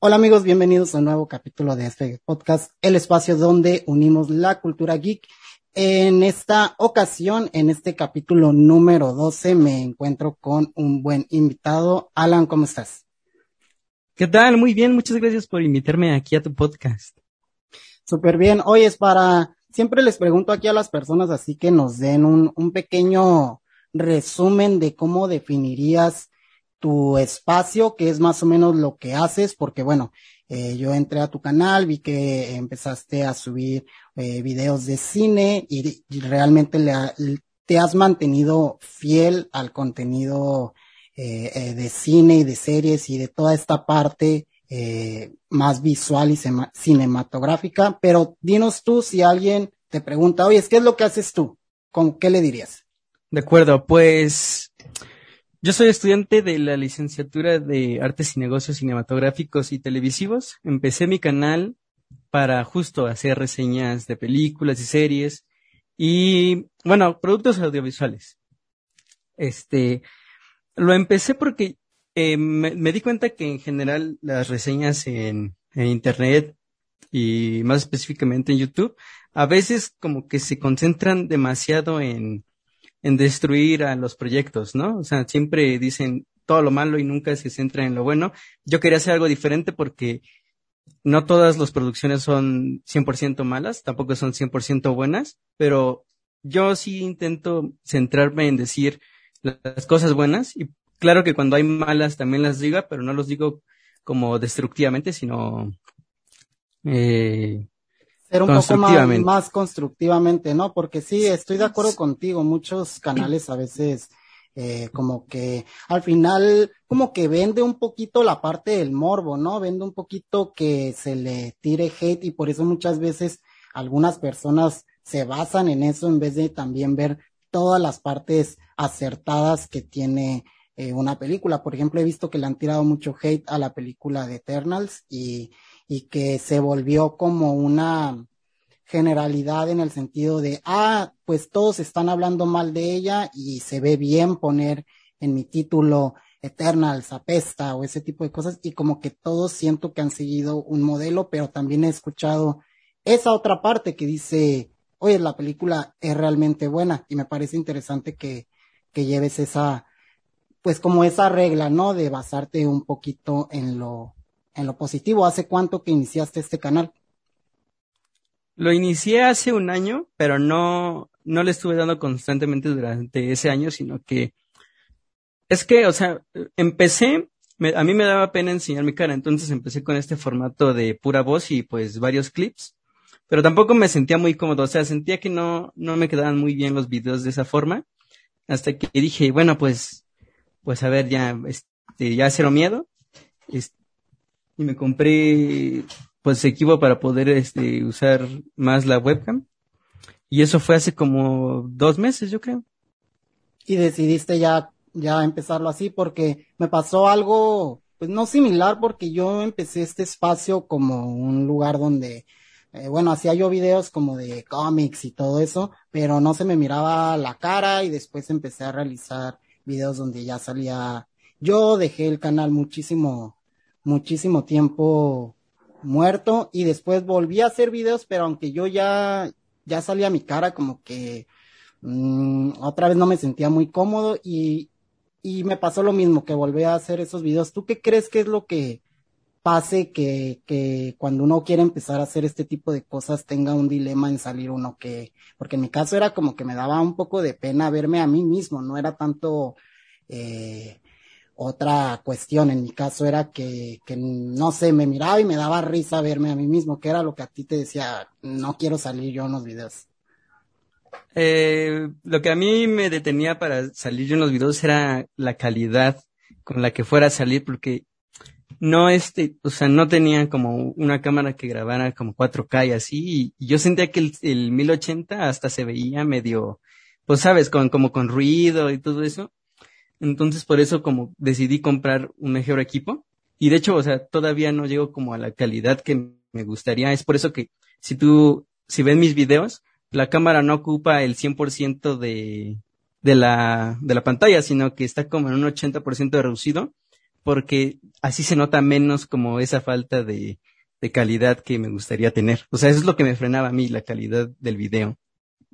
Hola amigos, bienvenidos a un nuevo capítulo de este podcast, el espacio donde unimos la cultura geek. En esta ocasión, en este capítulo número 12, me encuentro con un buen invitado. Alan, ¿cómo estás? ¿Qué tal? Muy bien, muchas gracias por invitarme aquí a tu podcast. Súper bien. Hoy es para, siempre les pregunto aquí a las personas así que nos den un, un pequeño resumen de cómo definirías tu espacio, que es más o menos lo que haces, porque bueno, eh, yo entré a tu canal, vi que empezaste a subir eh, videos de cine y, realmente le, te has mantenido fiel al contenido eh, eh, de cine y de series y de toda esta parte eh, más visual y cinematográfica. Pero dinos tú si alguien te pregunta, oye, ¿qué es lo que haces tú? ¿Con qué le dirías? De acuerdo, pues yo soy estudiante de la licenciatura de Artes y Negocios Cinematográficos y Televisivos. Empecé mi canal para justo hacer reseñas de películas y series y, bueno, productos audiovisuales. Este, lo empecé porque eh, me, di cuenta que en general las reseñas en, en Internet y más específicamente en YouTube, a veces como que se concentran demasiado en en destruir a los proyectos, ¿no? O sea, siempre dicen todo lo malo y nunca se centra en lo bueno. Yo quería hacer algo diferente porque no todas las producciones son 100% malas, tampoco son 100% buenas, pero yo sí intento centrarme en decir las cosas buenas y claro que cuando hay malas también las diga, pero no los digo como destructivamente, sino eh, ser un poco más, más constructivamente, ¿no? Porque sí, estoy de acuerdo contigo, muchos canales a veces eh, como que al final como que vende un poquito la parte del morbo, ¿no? Vende un poquito que se le tire hate y por eso muchas veces algunas personas se basan en eso en vez de también ver todas las partes acertadas que tiene eh, una película. Por ejemplo, he visto que le han tirado mucho hate a la película de Eternals y y que se volvió como una generalidad en el sentido de, ah, pues todos están hablando mal de ella y se ve bien poner en mi título Eternals apesta o ese tipo de cosas y como que todos siento que han seguido un modelo, pero también he escuchado esa otra parte que dice, oye, la película es realmente buena y me parece interesante que, que lleves esa, pues como esa regla, ¿no? De basarte un poquito en lo, en lo positivo. ¿Hace cuánto que iniciaste este canal? Lo inicié hace un año, pero no, no le estuve dando constantemente durante ese año, sino que es que, o sea, empecé, a mí me daba pena enseñar mi cara, entonces empecé con este formato de pura voz y pues varios clips, pero tampoco me sentía muy cómodo, o sea, sentía que no, no me quedaban muy bien los videos de esa forma, hasta que dije, bueno, pues, pues a ver, ya, este, ya cero miedo, este, y me compré pues equipo para poder este usar más la webcam. Y eso fue hace como dos meses yo creo. Y decidiste ya ya empezarlo así porque me pasó algo pues no similar porque yo empecé este espacio como un lugar donde eh, bueno hacía yo videos como de cómics y todo eso pero no se me miraba la cara y después empecé a realizar videos donde ya salía. Yo dejé el canal muchísimo muchísimo tiempo muerto y después volví a hacer videos, pero aunque yo ya, ya salía mi cara como que mmm, otra vez no me sentía muy cómodo y, y me pasó lo mismo, que volví a hacer esos videos. ¿Tú qué crees que es lo que pase que, que cuando uno quiere empezar a hacer este tipo de cosas tenga un dilema en salir uno que, porque en mi caso era como que me daba un poco de pena verme a mí mismo, no era tanto, eh, otra cuestión en mi caso era que, que, no sé, me miraba y me daba risa verme a mí mismo, que era lo que a ti te decía, no quiero salir yo en los videos. Eh, lo que a mí me detenía para salir yo en los videos era la calidad con la que fuera a salir, porque no este, o sea, no tenía como una cámara que grabara como 4K y así, y, yo sentía que el, el 1080 hasta se veía medio, pues sabes, con, como con ruido y todo eso. Entonces, por eso como decidí comprar un mejor equipo. Y de hecho, o sea, todavía no llego como a la calidad que me gustaría. Es por eso que si tú, si ven mis videos, la cámara no ocupa el 100% de, de la, de la pantalla, sino que está como en un 80% reducido, porque así se nota menos como esa falta de, de calidad que me gustaría tener. O sea, eso es lo que me frenaba a mí, la calidad del video.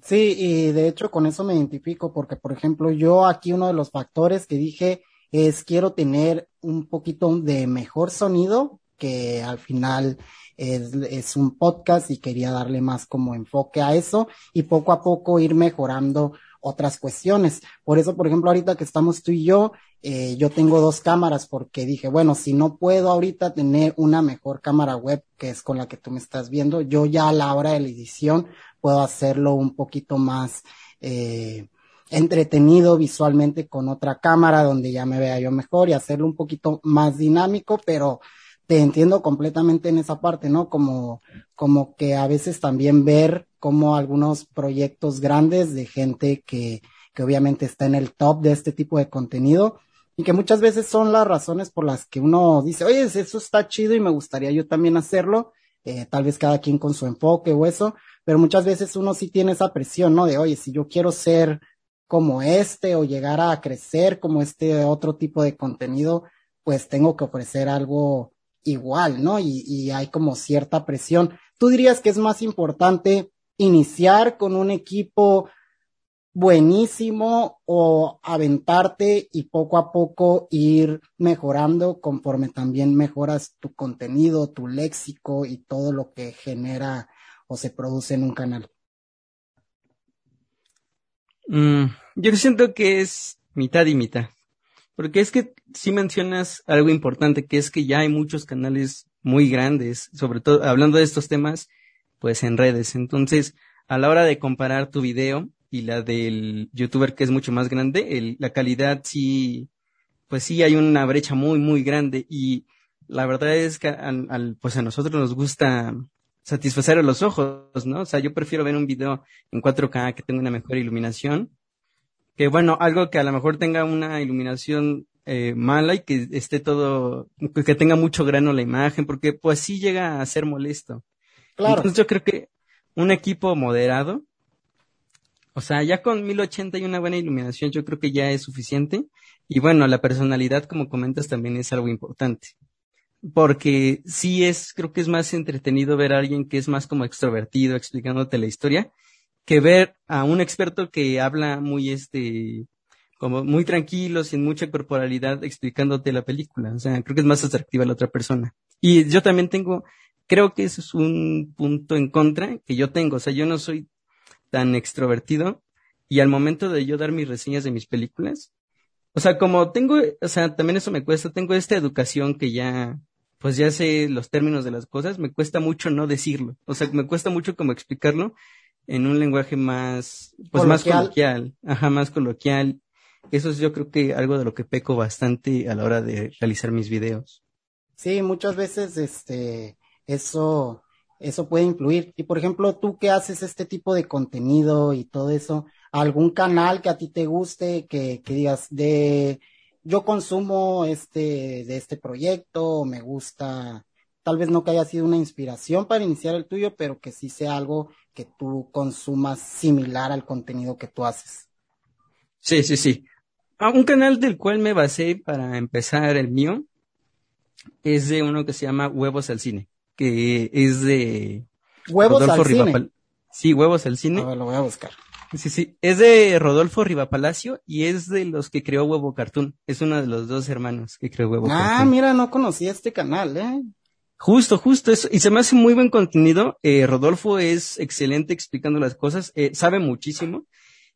Sí, y de hecho con eso me identifico porque, por ejemplo, yo aquí uno de los factores que dije es quiero tener un poquito de mejor sonido, que al final es, es un podcast y quería darle más como enfoque a eso y poco a poco ir mejorando otras cuestiones. Por eso, por ejemplo, ahorita que estamos tú y yo, eh, yo tengo dos cámaras porque dije, bueno, si no puedo ahorita tener una mejor cámara web, que es con la que tú me estás viendo, yo ya a la hora de la edición puedo hacerlo un poquito más eh, entretenido visualmente con otra cámara donde ya me vea yo mejor y hacerlo un poquito más dinámico, pero te entiendo completamente en esa parte, ¿no? Como, como que a veces también ver como algunos proyectos grandes de gente que, que obviamente está en el top de este tipo de contenido y que muchas veces son las razones por las que uno dice, oye, eso está chido y me gustaría yo también hacerlo, eh, tal vez cada quien con su enfoque o eso, pero muchas veces uno sí tiene esa presión, ¿no? De, oye, si yo quiero ser como este o llegar a crecer como este otro tipo de contenido, pues tengo que ofrecer algo igual, ¿no? Y, y hay como cierta presión. ¿Tú dirías que es más importante iniciar con un equipo buenísimo o aventarte y poco a poco ir mejorando conforme también mejoras tu contenido, tu léxico y todo lo que genera o se produce en un canal? Mm, yo siento que es mitad y mitad. Porque es que si mencionas algo importante, que es que ya hay muchos canales muy grandes, sobre todo hablando de estos temas, pues en redes. Entonces, a la hora de comparar tu video y la del youtuber que es mucho más grande, el, la calidad sí, pues sí hay una brecha muy, muy grande y la verdad es que al, pues a nosotros nos gusta satisfacer a los ojos, ¿no? O sea, yo prefiero ver un video en 4K que tenga una mejor iluminación que bueno, algo que a lo mejor tenga una iluminación eh, mala y que esté todo, que tenga mucho grano la imagen, porque pues sí llega a ser molesto. Claro. Entonces yo creo que un equipo moderado, o sea, ya con 1080 y una buena iluminación, yo creo que ya es suficiente. Y bueno, la personalidad, como comentas, también es algo importante. Porque sí es, creo que es más entretenido ver a alguien que es más como extrovertido explicándote la historia que ver a un experto que habla muy este como muy tranquilo, sin mucha corporalidad, explicándote la película. O sea, creo que es más atractiva la otra persona. Y yo también tengo, creo que eso es un punto en contra que yo tengo. O sea, yo no soy tan extrovertido y al momento de yo dar mis reseñas de mis películas, o sea, como tengo, o sea, también eso me cuesta, tengo esta educación que ya, pues ya sé los términos de las cosas, me cuesta mucho no decirlo. O sea, me cuesta mucho como explicarlo en un lenguaje más, pues más coloquial, ajá, más coloquial. Eso es yo creo que algo de lo que peco bastante a la hora de realizar mis videos. Sí, muchas veces este, eso, eso puede influir. Y por ejemplo, tú que haces este tipo de contenido y todo eso, algún canal que a ti te guste, que, que digas de, yo consumo este, de este proyecto, me gusta, tal vez no que haya sido una inspiración para iniciar el tuyo, pero que sí sea algo que tú consumas similar al contenido que tú haces. Sí, sí, sí. Ah, un canal del cual me basé para empezar el mío es de uno que se llama Huevos al Cine, que es de Huevos al Cine. Sí, Huevos al Cine. A lo voy a buscar. Sí, sí. Es de Rodolfo Rivapalacio y es de los que creó Huevo Cartoon. Es uno de los dos hermanos que creó Huevo ah, Cartoon. Ah, mira, no conocía este canal, ¿eh? Justo, justo eso. Y se me hace muy buen contenido. Eh, Rodolfo es excelente explicando las cosas, eh, sabe muchísimo.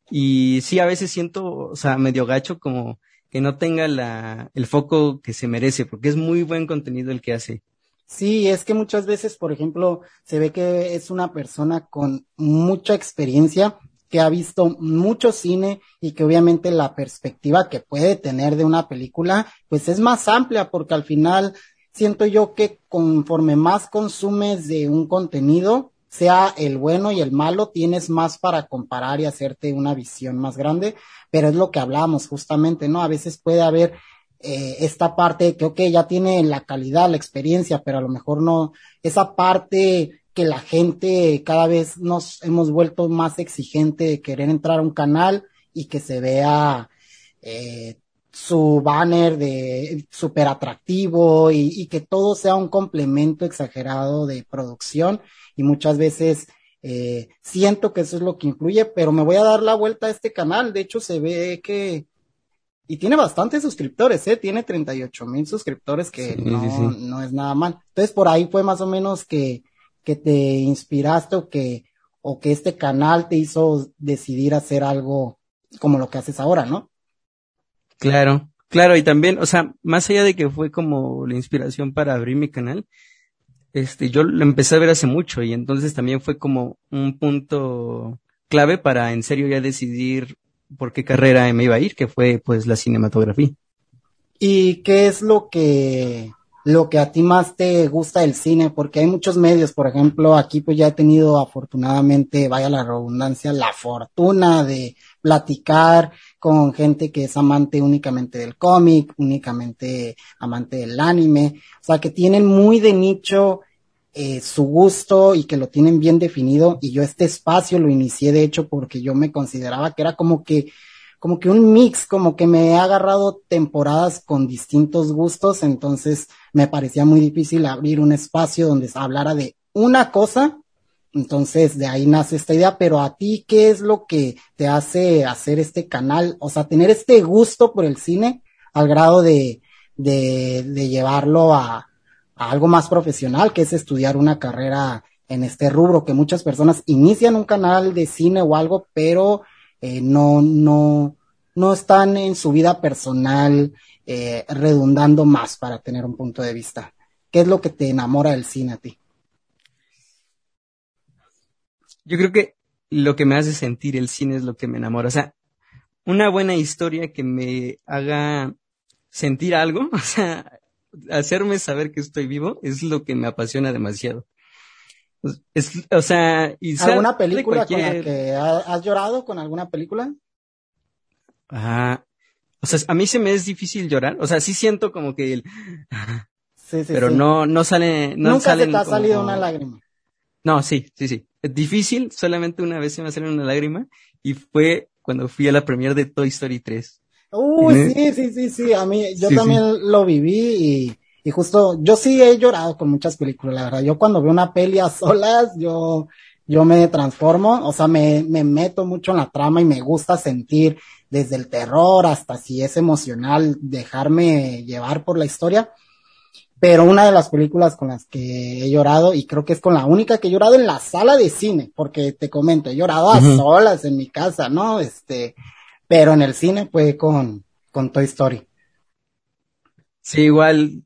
Y sí, a veces siento, o sea, medio gacho como que no tenga la, el foco que se merece, porque es muy buen contenido el que hace. Sí, es que muchas veces, por ejemplo, se ve que es una persona con mucha experiencia, que ha visto mucho cine y que obviamente la perspectiva que puede tener de una película, pues es más amplia, porque al final siento yo que conforme más consumes de un contenido, sea el bueno y el malo, tienes más para comparar y hacerte una visión más grande, pero es lo que hablamos justamente, ¿no? A veces puede haber eh, esta parte que, ya tiene la calidad, la experiencia, pero a lo mejor no, esa parte que la gente cada vez nos hemos vuelto más exigente de querer entrar a un canal y que se vea eh, su banner de súper atractivo y, que todo sea un complemento exagerado de producción y muchas veces eh, siento que eso es lo que incluye, pero me voy a dar la vuelta a este canal. De hecho, se ve que y tiene bastantes suscriptores, ¿eh? Tiene 38 mil suscriptores que no, no es nada mal. Entonces, por ahí fue más o menos que, que te inspiraste o que, o que este canal te hizo decidir hacer algo como lo que haces ahora, ¿no? Claro, claro, y también, o sea, más allá de que fue como la inspiración para abrir mi canal, este, yo lo empecé a ver hace mucho y entonces también fue como un punto clave para en serio ya decidir por qué carrera me iba a ir, que fue pues la cinematografía. ¿Y qué es lo que lo que a ti más te gusta del cine? Porque hay muchos medios, por ejemplo, aquí pues ya he tenido afortunadamente, vaya la redundancia, la fortuna de platicar con gente que es amante únicamente del cómic, únicamente amante del anime, o sea, que tienen muy de nicho eh, su gusto y que lo tienen bien definido. Y yo este espacio lo inicié de hecho porque yo me consideraba que era como que como que un mix, como que me he agarrado temporadas con distintos gustos, entonces me parecía muy difícil abrir un espacio donde se hablara de una cosa, entonces de ahí nace esta idea, pero a ti, ¿qué es lo que te hace hacer este canal? O sea, tener este gusto por el cine al grado de, de, de llevarlo a, algo más profesional, que es estudiar una carrera en este rubro, que muchas personas inician un canal de cine o algo, pero eh, no, no, no están en su vida personal eh, redundando más para tener un punto de vista. ¿Qué es lo que te enamora del cine a ti? Yo creo que lo que me hace sentir el cine es lo que me enamora. O sea, una buena historia que me haga sentir algo, o sea, hacerme saber que estoy vivo es lo que me apasiona demasiado. Es, o sea, y ¿alguna película con la que has llorado con alguna película? Ah, o sea, a mí se me es difícil llorar, o sea, sí siento como que el sí, sí, pero no no sale no Nunca se te ha salido una lágrima. No, sí, sí, sí. Es difícil, solamente una vez se me salió una lágrima y fue cuando fui a la premiere de Toy Story 3. Uy, sí, sí, sí, sí, a mí, yo también lo viví y, y justo, yo sí he llorado con muchas películas, la verdad. Yo cuando veo una peli a solas, yo, yo me transformo, o sea, me, me meto mucho en la trama y me gusta sentir desde el terror hasta si es emocional, dejarme llevar por la historia. Pero una de las películas con las que he llorado, y creo que es con la única que he llorado en la sala de cine, porque te comento, he llorado a solas en mi casa, ¿no? Este, pero en el cine fue con, con Toy Story. Sí, igual,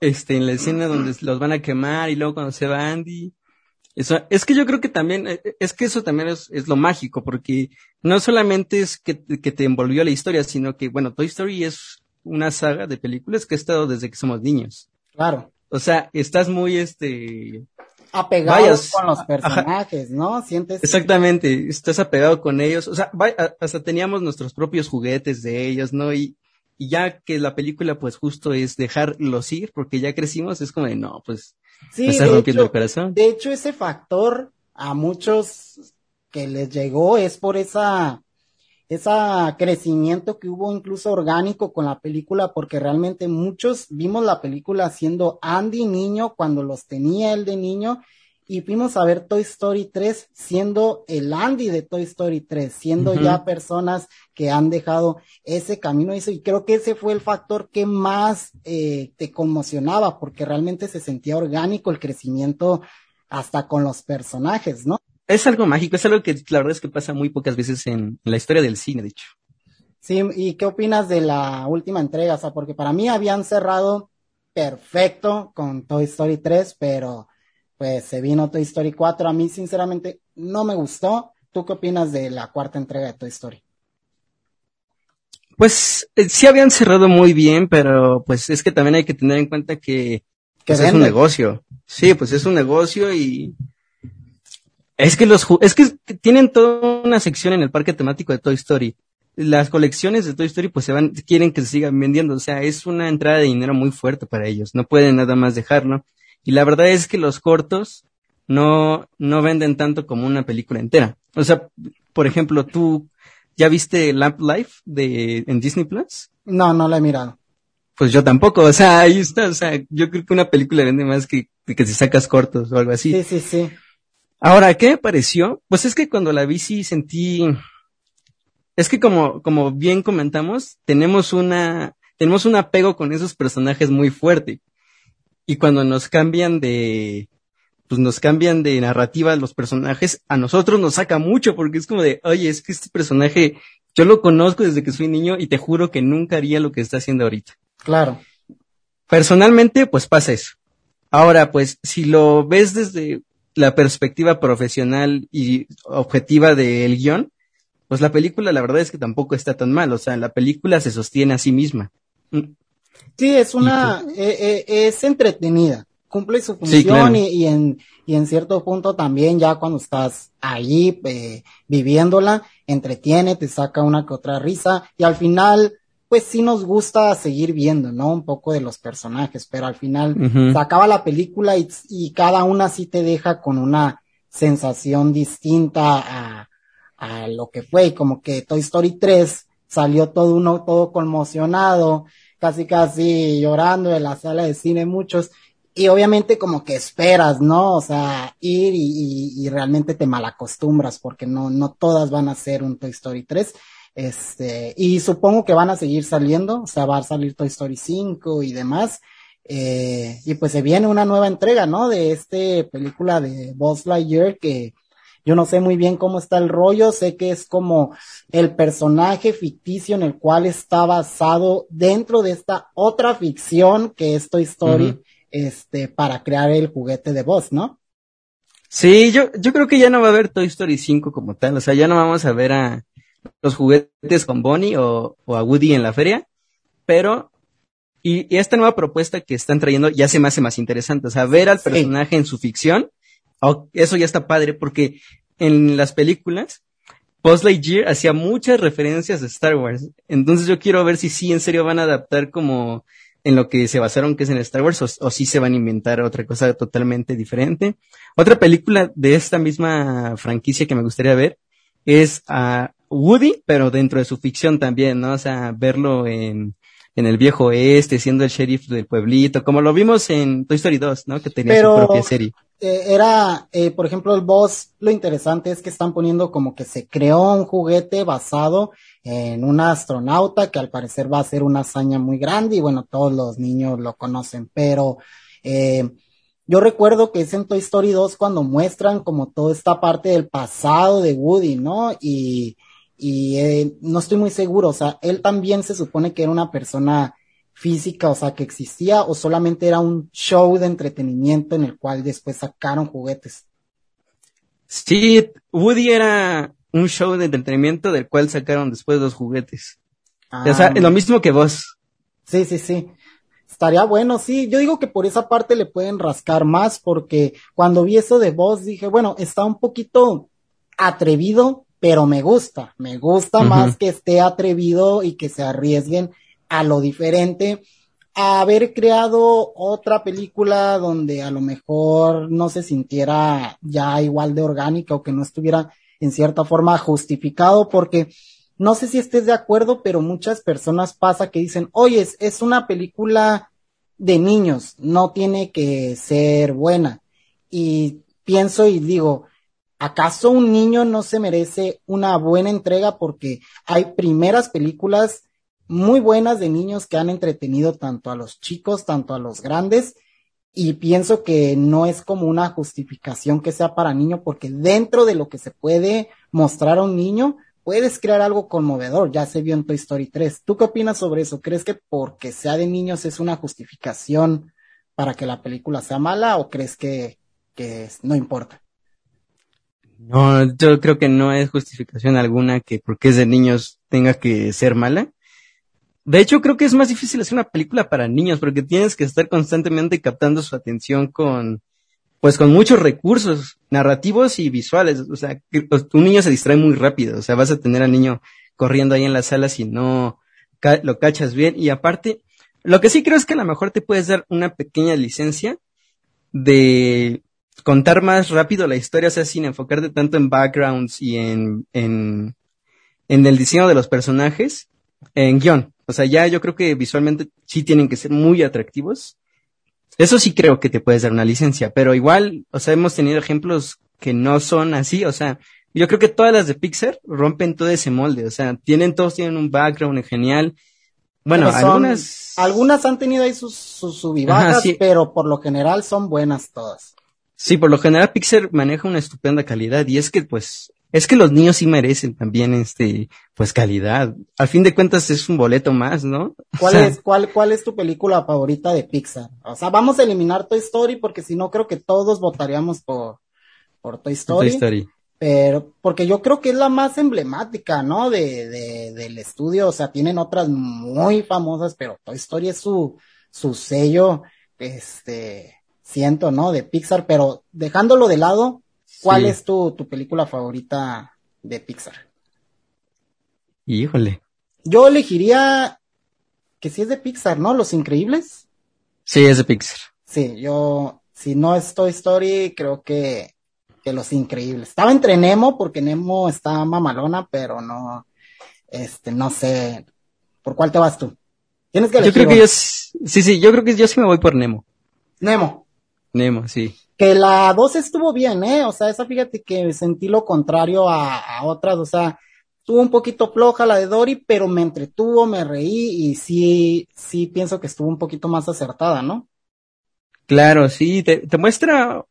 este, en la escena donde los van a quemar y luego cuando se va Andy. Eso, es que yo creo que también, eh, es que eso también es, es lo mágico, porque no solamente es que, que te envolvió la historia, sino que, bueno, Toy Story es una saga de películas que ha estado desde que somos niños. Claro. O sea, estás muy, este, apegados con los personajes, ¿no? Sientes. Exactamente, estás apegado con ellos. O sea, hasta teníamos nuestros propios juguetes de ellos, ¿no? Y, y ya que la película, pues justo es dejarlos ir, porque ya crecimos, es como de, no, pues, sí, me rompiendo el corazón. De hecho, ese factor a muchos que les llegó es por esa ese crecimiento que hubo incluso orgánico con la película, porque realmente muchos vimos la película siendo Andy niño cuando los tenía él de niño, y fuimos a ver Toy Story 3 siendo el Andy de Toy Story 3, siendo ya personas que han dejado ese camino eso, y creo que ese fue el factor que más eh, te conmocionaba, porque realmente se sentía orgánico el crecimiento hasta con los personajes, ¿no? Es algo mágico, es algo que la verdad es que pasa muy pocas veces en, la historia del cine, de hecho. Sí, ¿y qué opinas de la última entrega? O sea, porque para mí habían cerrado perfecto con Toy Story 3, pero pues se vino Toy Story 4. A mí, sinceramente, no me gustó. ¿Tú qué opinas de la cuarta entrega de Toy Story? Pues eh, sí habían cerrado muy bien, pero pues es que también hay que tener en cuenta que pues, es un negocio. Sí, pues es un negocio y es que los es que tienen toda una sección en el parque temático de Toy Story. Las colecciones de Toy Story pues se van, quieren que se sigan vendiendo. O sea, es una entrada de dinero muy fuerte para ellos. No pueden nada más dejarlo. Y la verdad es que los cortos no, no venden tanto como una película entera. O sea, por ejemplo, tú ya viste Lamp Life de, en Disney Plus? No, no la he mirado. Pues yo tampoco, o sea, ahí está, o sea, yo creo que una película vende más que, que si sacas cortos o algo así. Sí, sí, sí. Ahora, ¿qué me pareció? Pues es que cuando la vi sí sentí, es que como, como bien comentamos, tenemos una, tenemos un apego con esos personajes muy fuerte. Y cuando nos cambian de, pues nos cambian de narrativa los personajes, a nosotros nos saca mucho porque es como de, oye, es que este personaje, yo lo conozco desde que soy niño y te juro que nunca haría lo que está haciendo ahorita. Claro. Personalmente, pues pasa eso. Ahora, pues, si lo ves desde la perspectiva profesional y objetiva del guion, pues la película la verdad es que tampoco está tan mal, o sea, la película se sostiene a sí misma. Mm. Sí, es una, pues eh, eh, es entretenida, cumple su función y, en, y en cierto punto también ya cuando estás ahí eh, viviéndola, entretiene, te saca una que otra risa y al final pues sí nos gusta seguir viendo, ¿no? Un poco de los personajes, pero al final se acaba la película y, y, cada una sí te deja con una sensación distinta a, a lo que fue, y como que Toy Story 3 salió todo uno, todo conmocionado, casi casi llorando en la sala de cine muchos, y obviamente como que esperas, ¿no? O sea, ir y, y, y realmente te malacostumbras porque no, no todas van a ser un Toy Story 3 este, y supongo que van a seguir saliendo, o sea, va a salir Toy Story 5 y demás. Eh, y pues se viene una nueva entrega, ¿no? De este película de Buzz Lightyear que yo no sé muy bien cómo está el rollo, sé que es como el personaje ficticio en el cual está basado dentro de esta otra ficción que es Toy Story, este, para crear el juguete de Buzz, ¿no? Sí, yo, yo creo que ya no va a haber Toy Story 5 como tal, o sea, ya no vamos a ver a, los juguetes con Bonnie o, a Woody en la feria, pero y, esta nueva propuesta que están trayendo ya se me hace más interesante, o sea, ver al personaje en su ficción, eso ya está padre porque en las películas Buzz Lightyear hacía muchas referencias de Star Wars, entonces yo quiero ver si sí en serio van a adaptar como en lo que se basaron que es en Star Wars o, o si se van a inventar otra cosa totalmente diferente. Otra película de esta misma franquicia que me gustaría ver es a Woody, pero dentro de su ficción también, ¿no? O sea, verlo en, en el viejo oeste, siendo el sheriff del pueblito, como lo vimos en Toy Story 2, ¿no? Que tenía su propia serie. Eh, era, eh, por ejemplo, el boss, lo interesante es que están poniendo como que se creó un juguete basado en un astronauta que al parecer va a ser una hazaña muy grande y bueno, todos los niños lo conocen, pero eh, yo recuerdo que es en Toy Story 2 cuando muestran como toda esta parte del pasado de Woody, ¿no? Y, y eh, no estoy muy seguro, o sea, él también se supone que era una persona física, o sea, que existía o solamente era un show de entretenimiento en el cual después sacaron juguetes. Sí, Woody era un show de entretenimiento del cual sacaron después los juguetes. o sea, ah. lo mismo que vos. Sí, sí, sí. Estaría bueno, sí. Yo digo que por esa parte le pueden rascar más porque cuando vi eso de voz dije, bueno, está un poquito atrevido, pero me gusta. Me gusta más que esté atrevido y que se arriesguen a lo diferente. A haber creado otra película donde a lo mejor no se sintiera ya igual de orgánica o que no estuviera en cierta forma justificado porque no sé si estés de acuerdo, pero muchas personas pasa que dicen, oye, es una película de niños, no tiene que ser buena. Y pienso y digo, ¿acaso un niño no se merece una buena entrega? Porque hay primeras películas muy buenas de niños que han entretenido tanto a los chicos, tanto a los grandes. Y pienso que no es como una justificación que sea para niño, porque dentro de lo que se puede mostrar a un niño, puedes crear algo conmovedor, ya se vio en Toy Story 3. ¿Tú qué opinas sobre eso? ¿Crees que porque sea de niños es una justificación para que la película sea mala o crees que, que no importa? No, yo creo que no es justificación alguna que porque es de niños tenga que ser mala. De hecho, creo que es más difícil hacer una película para niños porque tienes que estar constantemente captando su atención con, pues con muchos recursos narrativos y visuales. O sea, un niño se distrae muy rápido. O sea, vas a tener al niño corriendo ahí en la sala si no lo cachas bien. Y aparte, lo que sí creo es que a lo mejor te puedes dar una pequeña licencia de contar más rápido la historia, o sea, sin enfocarte tanto en backgrounds y en, en, en el diseño de los personajes, en guion. O sea, ya yo creo que visualmente sí tienen que ser muy atractivos. Eso sí creo que te puedes dar una licencia, pero igual, o sea, hemos tenido ejemplos que no son así, o sea, yo creo que todas las de Pixar rompen todo ese molde, o sea, tienen, todos tienen un background genial. Bueno, algunas... Algunas han tenido ahí sus, sus pero por lo general son buenas todas. Sí, por lo general Pixar maneja una estupenda calidad y es que pues es que los niños sí merecen también este pues calidad. Al fin de cuentas es un boleto más, ¿no? ¿Cuál es cuál cuál es tu película favorita de Pixar? O sea, vamos a eliminar Toy Story porque si no creo que todos votaríamos por por Toy Story. Toy Story. Pero, porque yo creo que es la más emblemática, ¿no? De, de, del estudio, o sea, tienen otras muy famosas, pero Toy Story es su, su sello, este, siento, ¿no? De Pixar, pero dejándolo de lado, ¿cuál es tu, tu película favorita de Pixar? Híjole. Yo elegiría que si es de Pixar, ¿no? Los Increíbles. Sí, es de Pixar. Sí, yo, si no es Toy Story, creo que que Los Increíbles. Estaba entre Nemo porque Nemo está mamalona, pero no, este, no sé. ¿Por cuál te vas tú? Tienes que elegir. Yo creo que yo, sí, sí, yo creo que yo sí me voy por Nemo. Nemo. Nemo, sí. Que la 2 estuvo bien, ¿eh? O sea, esa fíjate que sentí lo contrario a, a otras, o sea, estuvo un poquito floja la de Dory, pero me entretuvo, me reí y sí, sí pienso que estuvo un poquito más acertada, ¿no? Claro, sí, te, te muestra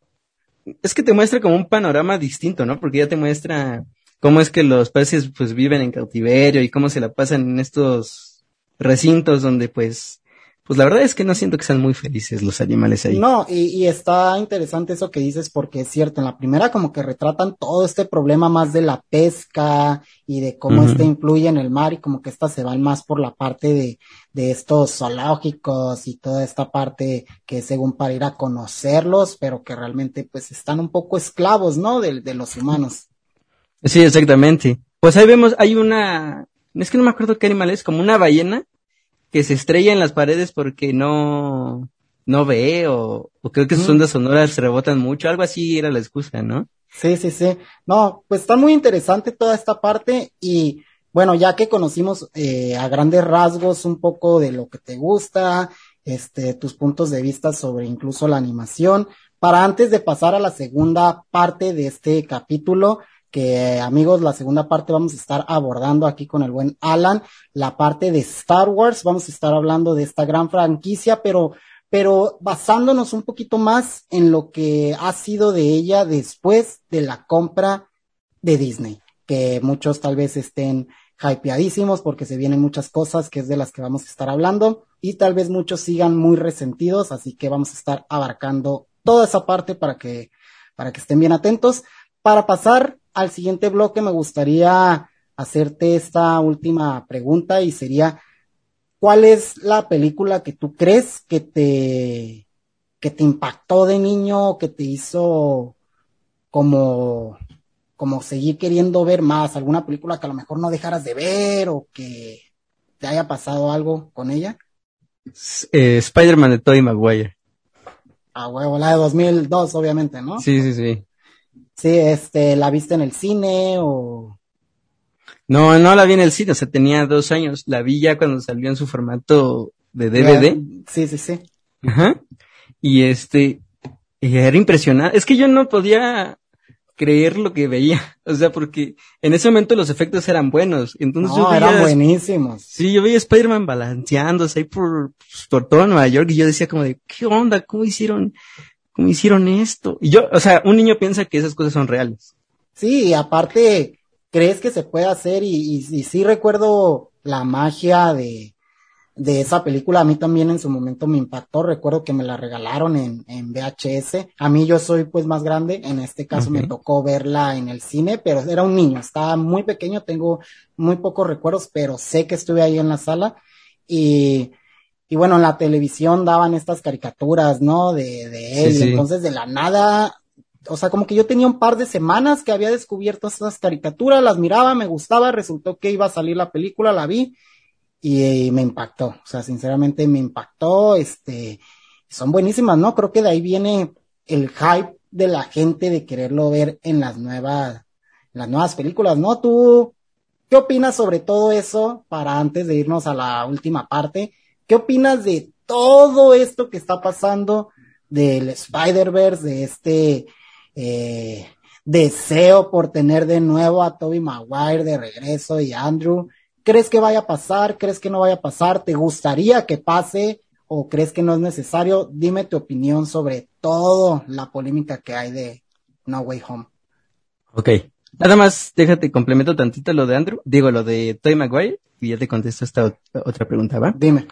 es que te muestra como un panorama distinto, ¿no? Porque ya te muestra cómo es que los peces pues viven en cautiverio y cómo se la pasan en estos recintos donde pues pues la verdad es que no siento que sean muy felices los animales ahí. No, y, y, está interesante eso que dices porque es cierto, en la primera como que retratan todo este problema más de la pesca y de cómo este influye en el mar y como que estas se van más por la parte de, de estos zoológicos y toda esta parte que según para ir a conocerlos, pero que realmente pues están un poco esclavos, ¿no? De, de los humanos. Sí, exactamente. Pues ahí vemos, hay una, es que no me acuerdo qué animal es, como una ballena que se estrella en las paredes porque no, no ve o, creo que sus ondas sonoras rebotan mucho, algo así era la excusa, ¿no? Sí, sí, sí. No, pues está muy interesante toda esta parte y bueno, ya que conocimos eh, a grandes rasgos un poco de lo que te gusta, este, tus puntos de vista sobre incluso la animación, para antes de pasar a la segunda parte de este capítulo, que amigos, la segunda parte vamos a estar abordando aquí con el buen Alan, la parte de Star Wars, vamos a estar hablando de esta gran franquicia, pero, pero basándonos un poquito más en lo que ha sido de ella después de la compra de Disney, que muchos tal vez estén hypeadísimos porque se vienen muchas cosas que es de las que vamos a estar hablando y tal vez muchos sigan muy resentidos, así que vamos a estar abarcando toda esa parte para que, para que estén bien atentos. Para pasar al siguiente bloque me gustaría hacerte esta última pregunta y sería, ¿cuál es la película que tú crees que te, que te impactó de niño, que te hizo como, como seguir queriendo ver más? ¿Alguna película que a lo mejor no dejaras de ver o que te haya pasado algo con ella? Eh, Spider-Man de Tobey Maguire. Ah, huevo, la de 2002, obviamente, ¿no? Sí, sí, sí. Sí, este, ¿la viste en el cine o...? No, no la vi en el cine, o sea, tenía dos años. La vi ya cuando salió en su formato de DVD. Sí, sí, sí. Ajá. Y este, era impresionante. Es que yo no podía creer lo que veía. O sea, porque en ese momento los efectos eran buenos. Entonces no, eran buenísimos. Sí, yo veía Spider-Man balanceándose ahí por, por todo Nueva York y yo decía como de, ¿qué onda? ¿Cómo hicieron? ¿Cómo hicieron esto? Y yo, o sea, un niño piensa que esas cosas son reales. Sí, y aparte, crees que se puede hacer y, y, sí recuerdo la magia de, de esa película. A mí también en su momento me impactó. Recuerdo que me la regalaron en, en VHS. A mí yo soy pues más grande. En este caso me tocó verla en el cine, pero era un niño. Estaba muy pequeño. Tengo muy pocos recuerdos, pero sé que estuve ahí en la sala y y bueno, en la televisión daban estas caricaturas, ¿no? De, de él, entonces de la nada, o sea, como que yo tenía un par de semanas que había descubierto esas caricaturas, las miraba, me gustaba, resultó que iba a salir la película, la vi y, me impactó, o sea, sinceramente me impactó, este, son buenísimas, ¿no? Creo que de ahí viene el hype de la gente de quererlo ver en las nuevas, en las nuevas películas, ¿no? Tú, ¿Qué opinas sobre todo eso para antes de irnos a la última parte? ¿Qué opinas de todo esto que está pasando del Spider-Verse, de este eh, deseo por tener de nuevo a Toby Maguire de regreso y Andrew? ¿Crees que vaya a pasar? ¿Crees que no vaya a pasar? ¿Te gustaría que pase? ¿O crees que no es necesario? Dime tu opinión sobre toda la polémica que hay de No Way Home. Ok. Nada más, déjate, complemento tantito lo de Andrew, digo lo de Toy Maguire, y ya te contesto esta otra pregunta, ¿va? Dime.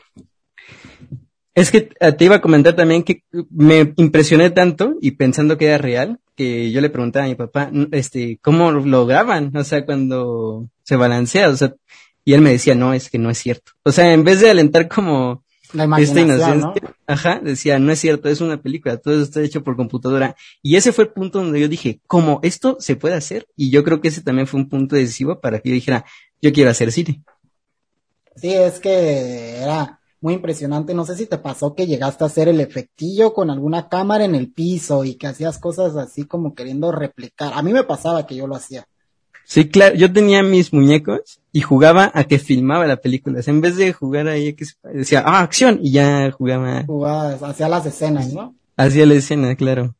Es que eh, te iba a comentar también que me impresioné tanto y pensando que era real, que yo le preguntaba a mi papá, este, ¿cómo lo graban? O sea, cuando se balancea, o sea, y él me decía, no, es que no es cierto. O sea, en vez de alentar como la imaginación, ¿no? ajá, decía, no es cierto, es una película, todo eso está hecho por computadora. Y ese fue el punto donde yo dije, ¿cómo esto se puede hacer? Y yo creo que ese también fue un punto decisivo para que yo dijera, yo quiero hacer cine. Sí, es que era muy impresionante. No sé si te pasó que llegaste a hacer el efectillo con alguna cámara en el piso y que hacías cosas así como queriendo replicar. A mí me pasaba que yo lo hacía. Sí, claro, yo tenía mis muñecos y jugaba a que filmaba la película. en vez de jugar ahí, que decía, ah, acción, y ya jugaba. Jugaba, hacía las escenas, ¿no? Hacía la escena, claro.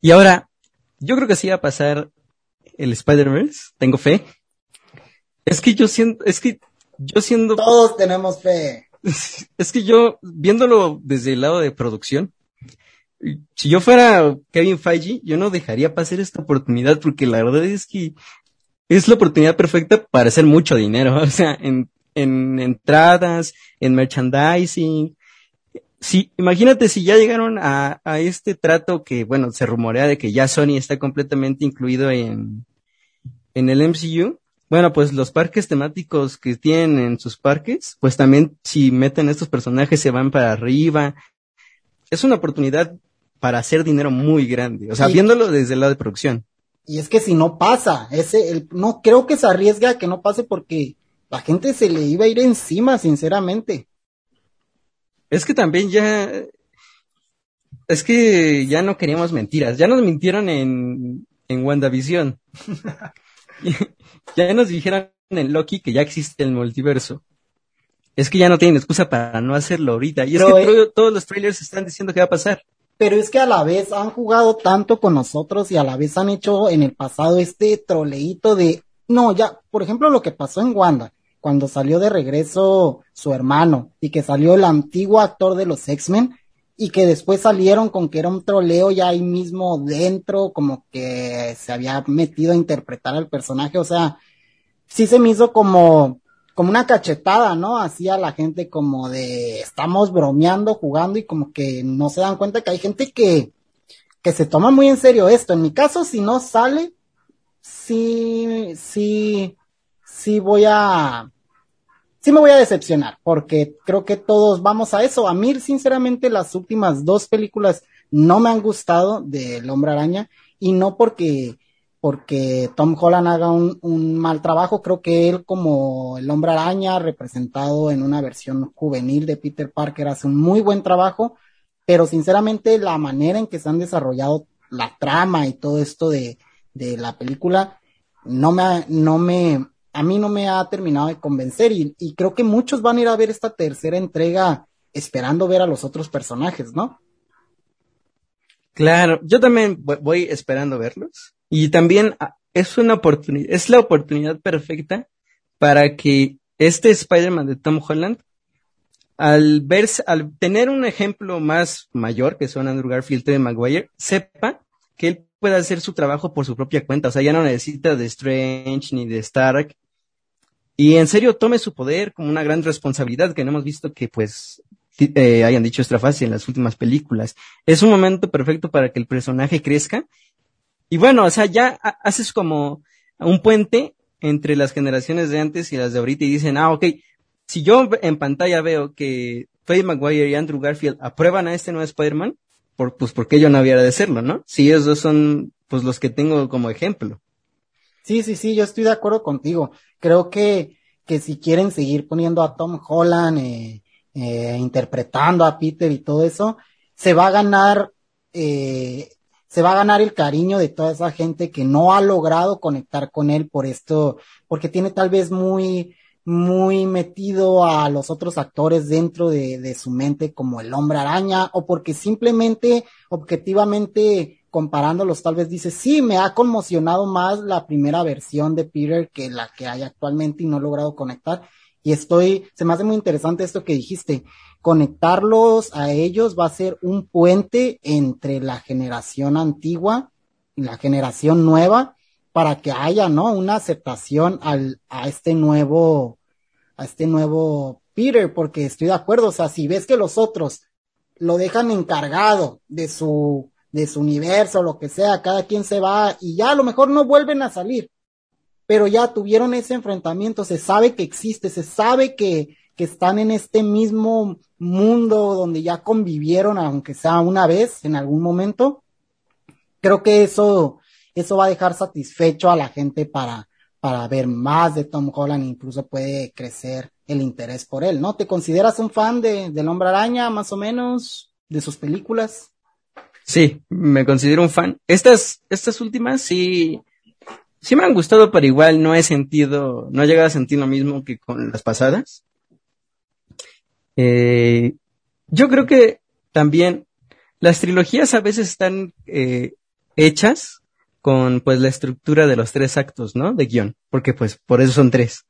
Y ahora, yo creo que sí va a pasar el Spider-Verse, tengo fe. Es que yo siento, es que yo siendo... Todos tenemos fe. Es que yo, viéndolo desde el lado de producción, si yo fuera Kevin Feige, yo no dejaría pasar esta oportunidad porque la verdad es que es la oportunidad perfecta para hacer mucho dinero, o sea, en, en entradas, en merchandising. Sí, imagínate si ya llegaron a, a este trato que, bueno, se rumorea de que ya Sony está completamente incluido en, en el MCU. Bueno, pues los parques temáticos que tienen en sus parques, pues también si meten estos personajes se van para arriba. Es una oportunidad para hacer dinero muy grande, o sea, viéndolo desde el lado de producción. Y es que si no pasa, ese, el, no creo que se arriesga a que no pase porque la gente se le iba a ir encima, sinceramente. Es que también ya, es que ya no queríamos mentiras, ya nos mintieron en, en WandaVision. ya nos dijeron en Loki que ya existe el multiverso. Es que ya no tienen excusa para no hacerlo ahorita. Y es que eh, todos los trailers están diciendo que va a pasar pero es que a la vez han jugado tanto con nosotros y a la vez han hecho en el pasado este troleíto de, no, ya, por ejemplo, lo que pasó en Wanda, cuando salió de regreso su hermano y que salió el antiguo actor de los X-Men y que después salieron con que era un troleo ya ahí mismo dentro, como que se había metido a interpretar al personaje, o sea, sí se me hizo como, como una cachetada, ¿no? Así a la gente como de estamos bromeando, jugando y como que no se dan cuenta que hay gente que, que se toma muy en serio esto. En mi caso, si no sale, sí, sí, sí voy a, sí me voy a decepcionar, porque creo que todos vamos a eso. A mí, sinceramente, las últimas dos películas no me han gustado del Hombre Araña y no porque porque Tom Holland haga un, mal trabajo. Creo que él como el hombre araña representado en una versión juvenil de Peter Parker hace un muy buen trabajo, pero sinceramente la manera en que se han desarrollado la trama y todo esto de, de la película no me, no me, a mí no me ha terminado de convencer y, y creo que muchos van a ir a ver esta tercera entrega esperando ver a los otros personajes, ¿no? Claro, yo también voy esperando verlos. Y también ah, es una oportunidad, es la oportunidad perfecta para que este Spider-Man de Tom Holland, al verse, al tener un ejemplo más mayor, que son Andrew Garfield y Maguire, sepa que él puede hacer su trabajo por su propia cuenta. O sea, ya no necesita de Strange ni de Stark. Y en serio tome su poder como una gran responsabilidad que no hemos visto que pues eh, hayan dicho extra fácil en las últimas películas. Es un momento perfecto para que el personaje crezca y bueno, o sea, ya haces como un puente entre las generaciones de antes y las de ahorita y dicen, ah, ok, si yo en pantalla veo que Faye Maguire y Andrew Garfield aprueban a este nuevo Spider-Man, por, pues porque yo no había de serlo, ¿no? Si esos dos son pues los que tengo como ejemplo. Sí, sí, sí, yo estoy de acuerdo contigo. Creo que, que si quieren seguir poniendo a Tom Holland, eh, eh, interpretando a Peter y todo eso, se va a ganar eh, se va a ganar el cariño de toda esa gente que no ha logrado conectar con él por esto, porque tiene tal vez muy, muy metido a los otros actores dentro de, de su mente como el hombre araña, o porque simplemente, objetivamente, comparándolos, tal vez dice, sí, me ha conmocionado más la primera versión de Peter que la que hay actualmente y no he logrado conectar. Y estoy, se me hace muy interesante esto que dijiste conectarlos a ellos va a ser un puente entre la generación antigua y la generación nueva para que haya, ¿no? Una aceptación al, a este nuevo, a este nuevo Peter, porque estoy de acuerdo, o sea, si ves que los otros lo dejan encargado de su, de su universo, lo que sea, cada quien se va y ya a lo mejor no vuelven a salir, pero ya tuvieron ese enfrentamiento, se sabe que existe, se sabe que, que están en este mismo mundo donde ya convivieron, aunque sea una vez en algún momento, creo que eso, eso va a dejar satisfecho a la gente para, para ver más de Tom Holland, incluso puede crecer el interés por él, ¿no? ¿Te consideras un fan de, del Hombre Araña, más o menos, de sus películas? Sí, me considero un fan. Estas, estas últimas sí, sí me han gustado, pero igual no he sentido, no he llegado a sentir lo mismo que con las pasadas. Eh, yo creo que también las trilogías a veces están eh, hechas con pues la estructura de los tres actos, ¿no? De guion, porque pues por eso son tres.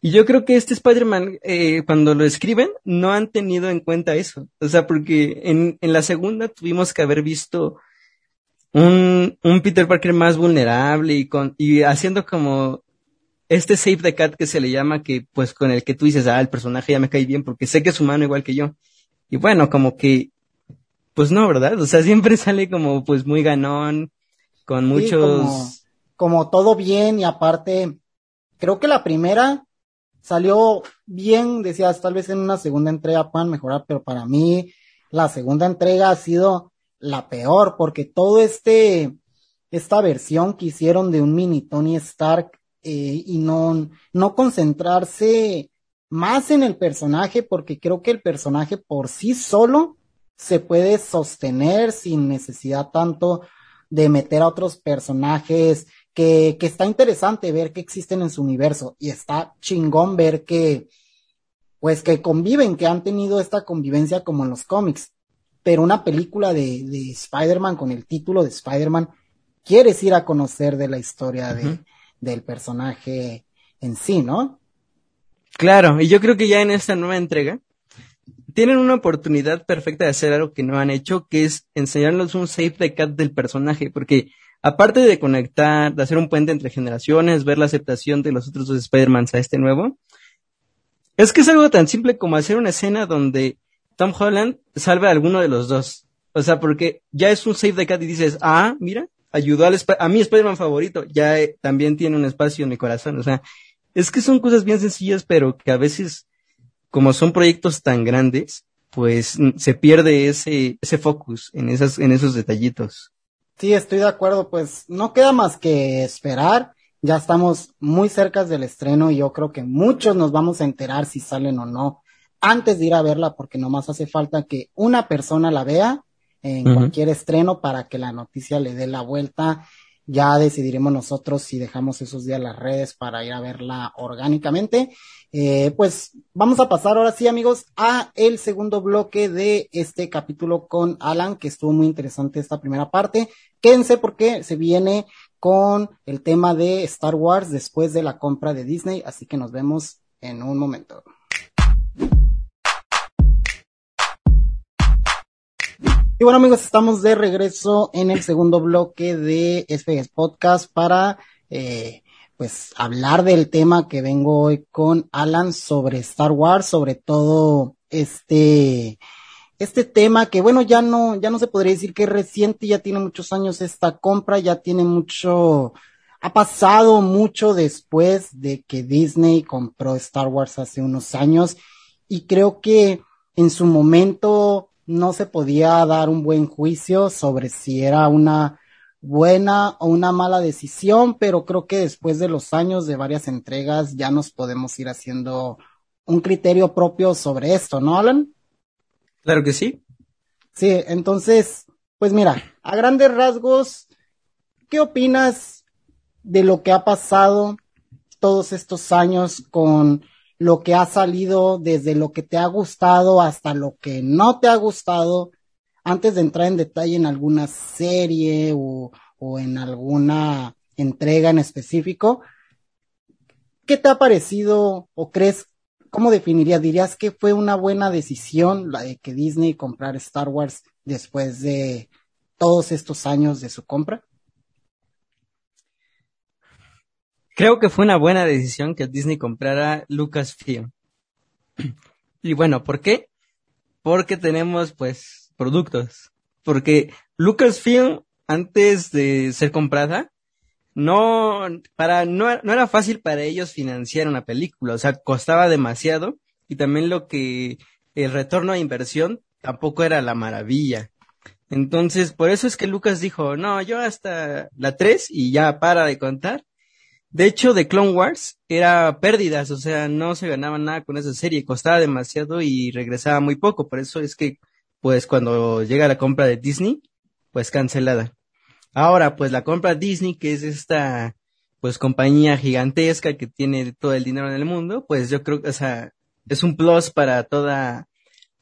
Y yo creo que este Spider-Man, eh, cuando lo escriben, no han tenido en cuenta eso. O sea, porque en, en la segunda tuvimos que haber visto un, un Peter Parker más vulnerable y, con, y haciendo como este Save the Cat que se le llama, que pues con el que tú dices, ah, el personaje ya me cae bien porque sé que es humano igual que yo. Y bueno, como que, pues no, ¿verdad? O sea, siempre sale como pues muy ganón, con muchos... como, todo bien y aparte, creo que la primera salió bien, decías, tal vez en una segunda entrega puedan mejorar, pero para mí la segunda entrega ha sido la peor porque todo este, esta versión que hicieron de un mini Tony Stark eh, y no, no concentrarse más en el personaje porque creo que el personaje por sí solo se puede sostener sin necesidad tanto de meter a otros personajes que, que está interesante ver que existen en su universo y está chingón ver que pues que conviven, que han tenido esta convivencia como en los cómics. Pero una película de, de Spider-Man con el título de Spider-Man, quieres ir a conocer de la historia de, del personaje en sí, ¿no? Claro, y yo creo que ya en esta nueva entrega tienen una oportunidad perfecta de hacer algo que no han hecho, que es enseñarnos un safe the cat del personaje, porque aparte de conectar, de hacer un puente entre generaciones, ver la aceptación de los otros dos Spider-Mans a este nuevo, es que es algo tan simple como hacer una escena donde Tom Holland salve a alguno de los dos. O sea, porque ya es un save the cat y dices, ah, mira, ayudó al a mi Spider-Man favorito, ya eh, también tiene un espacio en mi corazón. O sea, es que son cosas bien sencillas, pero que a veces, como son proyectos tan grandes, pues se pierde ese, ese focus en esas, en esos detallitos. Sí, estoy de acuerdo, pues no queda más que esperar. Ya estamos muy cerca del estreno y yo creo que muchos nos vamos a enterar si salen o no antes de ir a verla porque nomás hace falta que una persona la vea en cualquier estreno para que la noticia le dé la vuelta. Ya decidiremos nosotros si dejamos esos días las redes para ir a verla orgánicamente. Eh, pues vamos a pasar ahora sí, amigos, a el segundo bloque de este capítulo con Alan, que estuvo muy interesante esta primera parte. Quédense porque se viene con el tema de Star Wars después de la compra de Disney, así que nos vemos en un momento. Y bueno amigos, estamos de regreso en el segundo bloque de SPX Podcast para eh, pues hablar del tema que vengo hoy con Alan sobre Star Wars, sobre todo este este tema que bueno ya no ya no se podría decir que es reciente, ya tiene muchos años esta compra, ya tiene mucho ha pasado mucho después de que Disney compró Star Wars hace unos años. Y creo que en su momento no se podía dar un buen juicio sobre si era una buena o una mala decisión, pero creo que después de los años de varias entregas ya nos podemos ir haciendo un criterio propio sobre esto, ¿no, Alan? Claro que sí. Sí, entonces, Pues mira, a grandes rasgos, ¿qué opinas de lo que ha pasado todos estos años con lo que ha salido desde lo que te ha gustado hasta lo que no te ha gustado, antes de entrar en detalle en alguna serie o, o en alguna entrega en específico, ¿qué te ha parecido o crees, cómo definirías? ¿Dirías que fue una buena decisión la de que Disney comprara Star Wars después de todos estos años de su compra? Creo que fue una buena decisión que Disney comprara Lucasfilm. Y bueno, ¿por qué? Porque tenemos pues productos. Porque Lucasfilm antes de ser comprada no para no, no era fácil para ellos financiar una película, o sea, costaba demasiado y también lo que el retorno a inversión tampoco era la maravilla. Entonces, por eso es que Lucas dijo, no, yo hasta la 3 y ya para de contar de hecho, de Clone Wars era pérdidas, o sea, no se ganaba nada con esa serie, costaba demasiado y regresaba muy poco. Por eso es que, pues, cuando llega la compra de Disney, pues cancelada. Ahora, pues la compra Disney, que es esta, pues, compañía gigantesca que tiene todo el dinero en el mundo, pues yo creo que, o sea, es un plus para toda,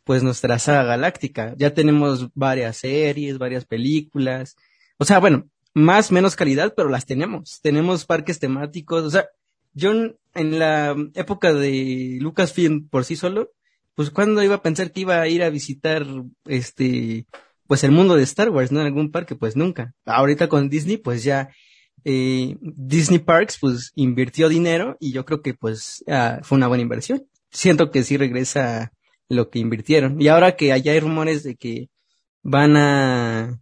pues, nuestra saga galáctica. Ya tenemos varias series, varias películas. O sea, bueno, más, menos calidad, pero las tenemos. Tenemos parques temáticos. O sea, yo en la época de Lucasfilm por sí solo, pues cuando iba a pensar que iba a ir a visitar este, pues el mundo de Star Wars, ¿no? En algún parque, pues nunca. Ahorita con Disney, pues ya, eh, Disney Parks, pues invirtió dinero y yo creo que pues ah, fue una buena inversión. Siento que sí regresa lo que invirtieron. Y ahora que allá hay rumores de que van a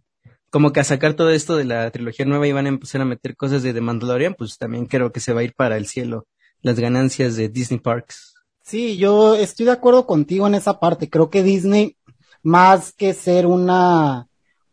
como que a sacar todo esto de la trilogía nueva y van a empezar a meter cosas de The Mandalorian, pues también creo que se va a ir para el cielo las ganancias de Disney Parks. Sí, yo estoy de acuerdo contigo en esa parte. Creo que Disney, más que ser una,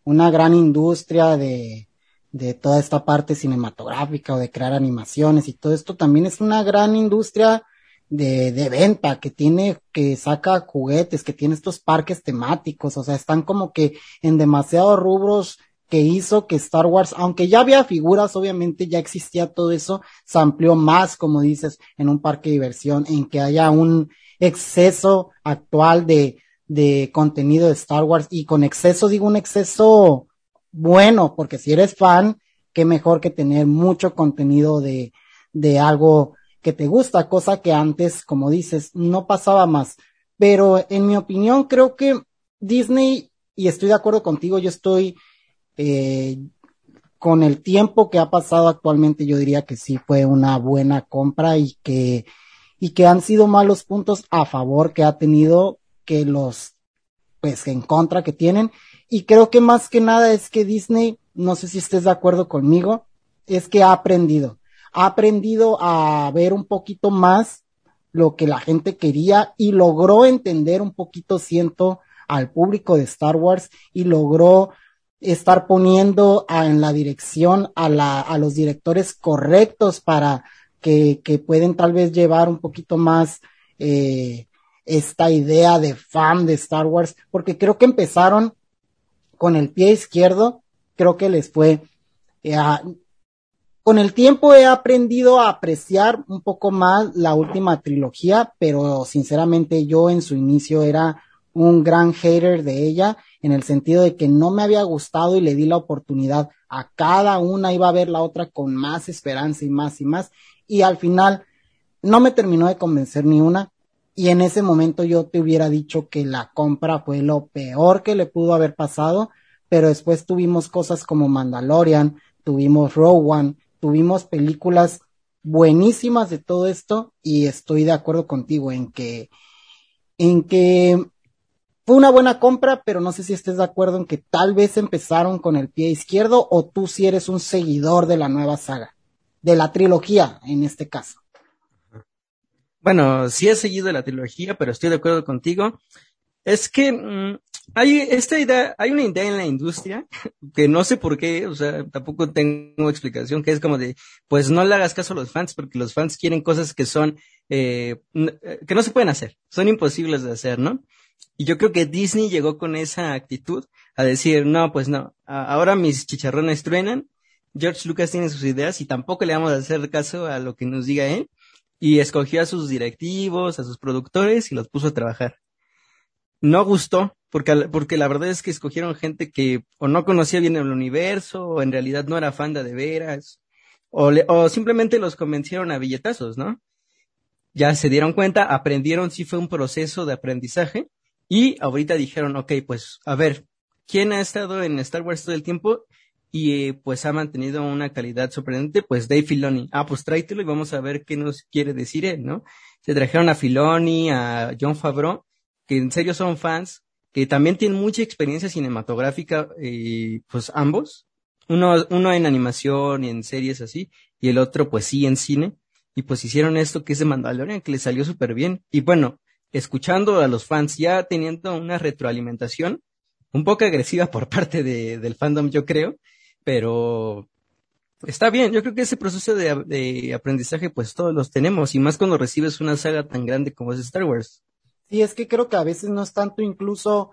una gran industria de, de toda esta parte cinematográfica o de crear animaciones y todo esto, también es una gran industria de, de venta que tiene, que saca juguetes, que tiene estos parques temáticos, o sea, están como que en demasiados rubros que hizo que Star Wars, aunque ya había figuras, obviamente ya existía todo eso, se amplió más, como dices, en un parque de diversión, en que haya un exceso actual de, de contenido de Star Wars y con exceso digo un exceso bueno, porque si eres fan, qué mejor que tener mucho contenido de, de algo que te gusta, cosa que antes, como dices, no pasaba más. Pero en mi opinión, creo que Disney, y estoy de acuerdo contigo, yo estoy eh, con el tiempo que ha pasado actualmente, yo diría que sí fue una buena compra y que, y que han sido malos puntos a favor que ha tenido que los, pues, en contra que tienen. Y creo que más que nada es que Disney, no sé si estés de acuerdo conmigo, es que ha aprendido. Ha aprendido a ver un poquito más lo que la gente quería y logró entender un poquito, siento, al público de Star Wars y logró estar poniendo en la dirección a, la, a los directores correctos para que, que pueden tal vez llevar un poquito más eh, esta idea de fan de Star Wars, porque creo que empezaron con el pie izquierdo, creo que les fue. Eh, con el tiempo he aprendido a apreciar un poco más la última trilogía, pero sinceramente yo en su inicio era un gran hater de ella en el sentido de que no me había gustado y le di la oportunidad a cada una, iba a ver la otra con más esperanza y más y más, y al final no me terminó de convencer ni una, y en ese momento yo te hubiera dicho que la compra fue lo peor que le pudo haber pasado, pero después tuvimos cosas como Mandalorian, tuvimos One, tuvimos películas buenísimas de todo esto y estoy de acuerdo contigo en que en que fue una buena compra, pero no sé si estés de acuerdo en que tal vez empezaron con el pie izquierdo o tú si eres un seguidor de la nueva saga, de la trilogía en este caso. Bueno, sí he seguido la trilogía, pero estoy de acuerdo contigo. Es que mm, hay esta idea, hay una idea en la industria que no sé por qué, o sea, tampoco tengo explicación, que es como de, pues no le hagas caso a los fans, porque los fans quieren cosas que son, eh, eh que no se pueden hacer, son imposibles de hacer, ¿no? Y yo creo que Disney llegó con esa actitud a decir, no, pues no, ahora mis chicharrones truenan, George Lucas tiene sus ideas y tampoco le vamos a hacer caso a lo que nos diga él. Y escogió a sus directivos, a sus productores y los puso a trabajar. No gustó, porque, porque la verdad es que escogieron gente que o no conocía bien el universo, o en realidad no era fan de veras, o, o simplemente los convencieron a billetazos, ¿no? Ya se dieron cuenta, aprendieron, sí fue un proceso de aprendizaje, y ahorita dijeron, ok, pues a ver, ¿quién ha estado en Star Wars todo el tiempo? y eh, pues ha mantenido una calidad sorprendente, pues Dave Filoni. Ah, pues tráetelo y vamos a ver qué nos quiere decir él, ¿no? Se trajeron a Filoni, a John Favreau, que en serio son fans, que también tienen mucha experiencia cinematográfica, eh, pues ambos. Uno, uno en animación y en series así, y el otro pues sí en cine. Y pues hicieron esto que es de Mandalorian, que le salió súper bien. Y bueno, escuchando a los fans, ya teniendo una retroalimentación, un poco agresiva por parte de, del fandom, yo creo, pero está bien, yo creo que ese proceso de, aprendizaje pues todos los tenemos y más cuando recibes una saga tan grande como es Star Wars. Sí, es que creo que a veces no es tanto incluso,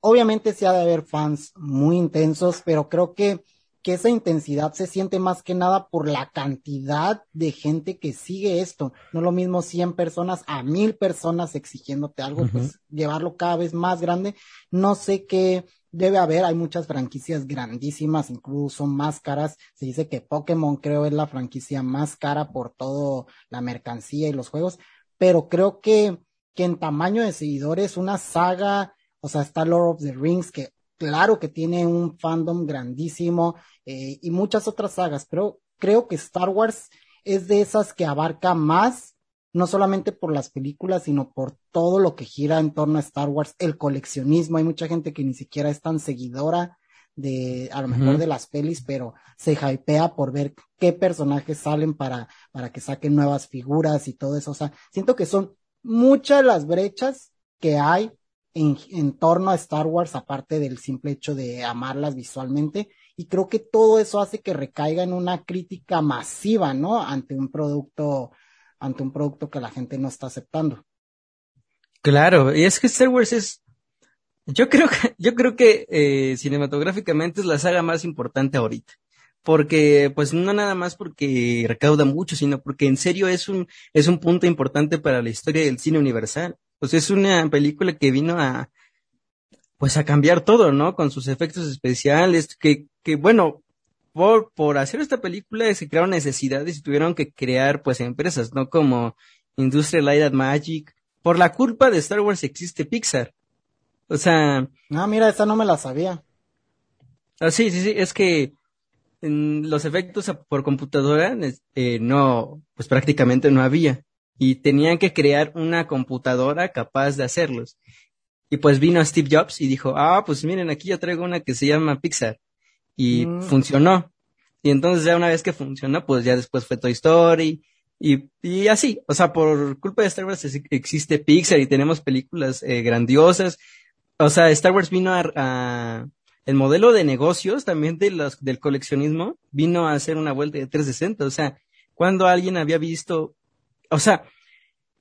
obviamente sí ha de haber fans muy intensos, pero creo que que esa intensidad se siente más que nada por la cantidad de gente que sigue esto. No lo mismo 100 personas a mil personas exigiéndote algo, pues llevarlo cada vez más grande. No sé qué debe haber, hay muchas franquicias grandísimas, incluso más caras. Se dice que Pokémon creo es la franquicia más cara por todo la mercancía y los juegos, pero creo que, que en tamaño de seguidores, una saga, o sea, está Lord of the Rings, que claro que tiene un fandom grandísimo eh, y muchas otras sagas, pero creo que Star Wars es de esas que abarca más no solamente por las películas, sino por todo lo que gira en torno a Star Wars, el coleccionismo. Hay mucha gente que ni siquiera es tan seguidora de, a lo mejor de las pelis, pero se hypea por ver qué personajes salen para, para que saquen nuevas figuras y todo eso. O sea, siento que son muchas las brechas que hay en, en torno a Star Wars, aparte del simple hecho de amarlas visualmente. Y creo que todo eso hace que recaiga en una crítica masiva, ¿no? Ante un producto ante un producto que la gente no está aceptando. Claro, y es que Star Wars es, yo creo que, yo creo que eh, cinematográficamente es la saga más importante ahorita. Porque, pues no nada más porque recauda mucho, sino porque en serio es un, es un punto importante para la historia del cine universal. Pues es una película que vino a, pues a cambiar todo, ¿no? Con sus efectos especiales, que, que bueno, por, por hacer esta película se crearon necesidades y tuvieron que crear pues empresas, ¿no? Como Industrial Light and Magic. Por la culpa de Star Wars existe Pixar. O sea... Ah, mira, esa no me la sabía. Ah, sí, sí, sí, es que en los efectos por computadora eh, no, pues prácticamente no había. Y tenían que crear una computadora capaz de hacerlos. Y pues vino Steve Jobs y dijo, ah, pues miren, aquí yo traigo una que se llama Pixar y mm. funcionó. Y entonces ya una vez que funcionó, pues ya después fue Toy Story y, y así. O sea, por culpa de Star Wars existe Pixar y tenemos películas eh, grandiosas. O sea, Star Wars vino a, el modelo de negocios también de los, del coleccionismo vino a hacer una vuelta de 360. O sea, cuando alguien había visto, o sea,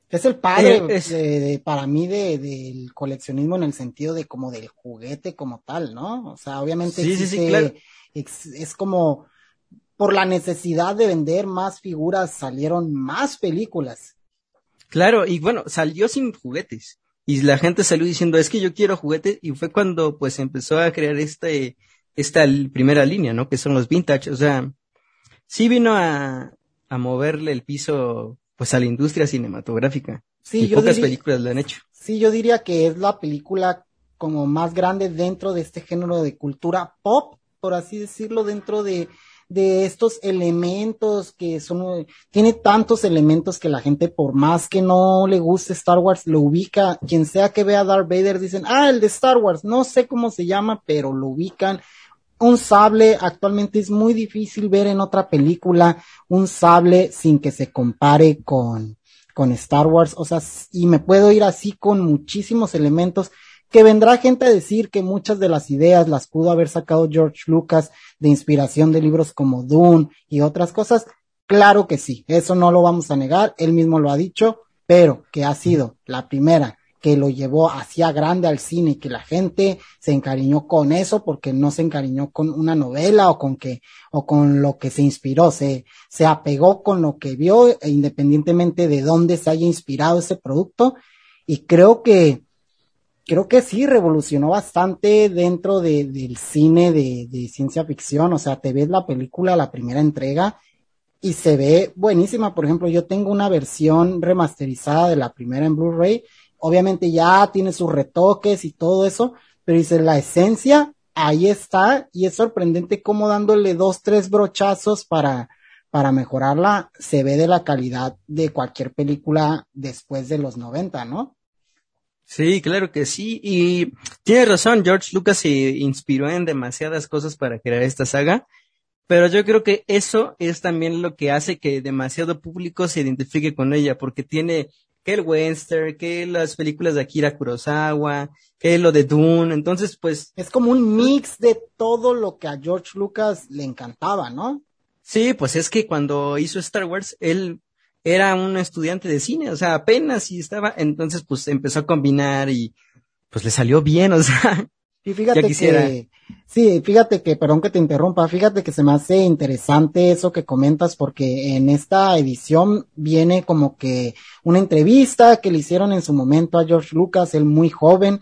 es el padre eh, de, para mí de, del coleccionismo en el sentido de como del juguete como tal, ¿no? O sea, obviamente sí, sí, sí, claro. es, como por la necesidad de vender más figuras salieron más películas. Claro, y bueno, salió sin juguetes. Y la gente salió diciendo, es que yo quiero juguetes, y fue cuando pues empezó a crear este, esta primera línea, ¿no? Que son los vintage. O sea, sí vino a, a moverle el piso pues a la industria cinematográfica. Sí, y pocas películas lo han hecho. Sí, yo diría que es la película como más grande dentro de este género de cultura pop, por así decirlo, dentro de, de estos elementos que son, tiene tantos elementos que la gente, por más que no le guste Star Wars, lo ubica, quien sea que vea Darth Vader, dicen, ah, el de Star Wars, no sé cómo se llama, pero lo ubican, un sable actualmente es muy difícil ver en otra película un sable sin que se compare con, con Star Wars. O sea, y me puedo ir así con muchísimos elementos que vendrá gente a decir que muchas de las ideas las pudo haber sacado George Lucas de inspiración de libros como Dune y otras cosas. Claro que sí, eso no lo vamos a negar, él mismo lo ha dicho, pero que ha sido la primera que lo llevó hacia grande al cine y que la gente se encariñó con eso porque no se encariñó con una novela o con que o con lo que se inspiró, se se apegó con lo que vio e independientemente de dónde se haya inspirado ese producto y creo que creo que sí revolucionó bastante dentro de, del cine de, de ciencia ficción, o sea, te ves la película, la primera entrega y se ve buenísima. Por ejemplo, yo tengo una versión remasterizada de la primera en Blu-ray obviamente ya tiene sus retoques y todo eso, pero dice la esencia, ahí está, y es sorprendente cómo dándole dos, tres brochazos para, para mejorarla, se ve de la calidad de cualquier película después de los 90, ¿no? Sí, claro que sí. Y tiene razón, George Lucas se inspiró en demasiadas cosas para crear esta saga, pero yo creo que eso es también lo que hace que demasiado público se identifique con ella, porque tiene que el western, que las películas de Akira Kurosawa, que lo de Dune, entonces pues... Es como un mix de todo lo que a George Lucas le encantaba, ¿no? Sí, pues es que cuando hizo Star Wars, él era un estudiante de cine, o sea, apenas y estaba, entonces pues empezó a combinar y pues le salió bien, o sea, y fíjate que, sí, fíjate que, perdón que te interrumpa, fíjate que se me hace interesante eso que comentas porque en esta edición viene como que una entrevista que le hicieron en su momento a George Lucas, él muy joven,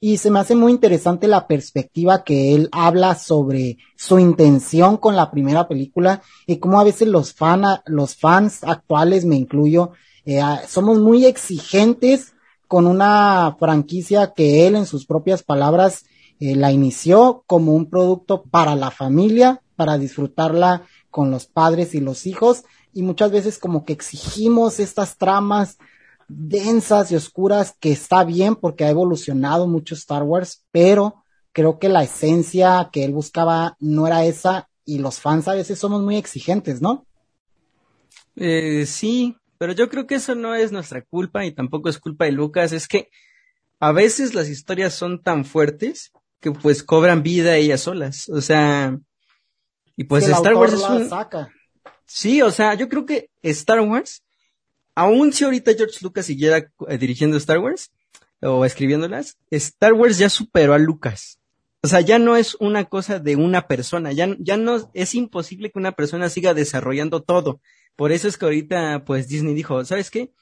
y se me hace muy interesante la perspectiva que él habla sobre su intención con la primera película y cómo a veces los, fan, los fans actuales, me incluyo, eh, somos muy exigentes con una franquicia que él en sus propias palabras eh, la inició como un producto para la familia, para disfrutarla con los padres y los hijos, y muchas veces como que exigimos estas tramas densas y oscuras que está bien porque ha evolucionado mucho Star Wars, pero creo que la esencia que él buscaba no era esa y los fans a veces somos muy exigentes, ¿no? Eh, sí, pero yo creo que eso no es nuestra culpa y tampoco es culpa de Lucas, es que a veces las historias son tan fuertes que pues cobran vida ellas solas. O sea, y pues Star Wars es un... Sí, o sea, yo creo que Star Wars, aun si ahorita George Lucas siguiera eh, dirigiendo Star Wars o escribiéndolas, Star Wars ya superó a Lucas. O sea, ya no es una cosa de una persona, ya, ya no, es imposible que una persona siga desarrollando todo. Por eso es que ahorita, pues Disney dijo, ¿sabes qué?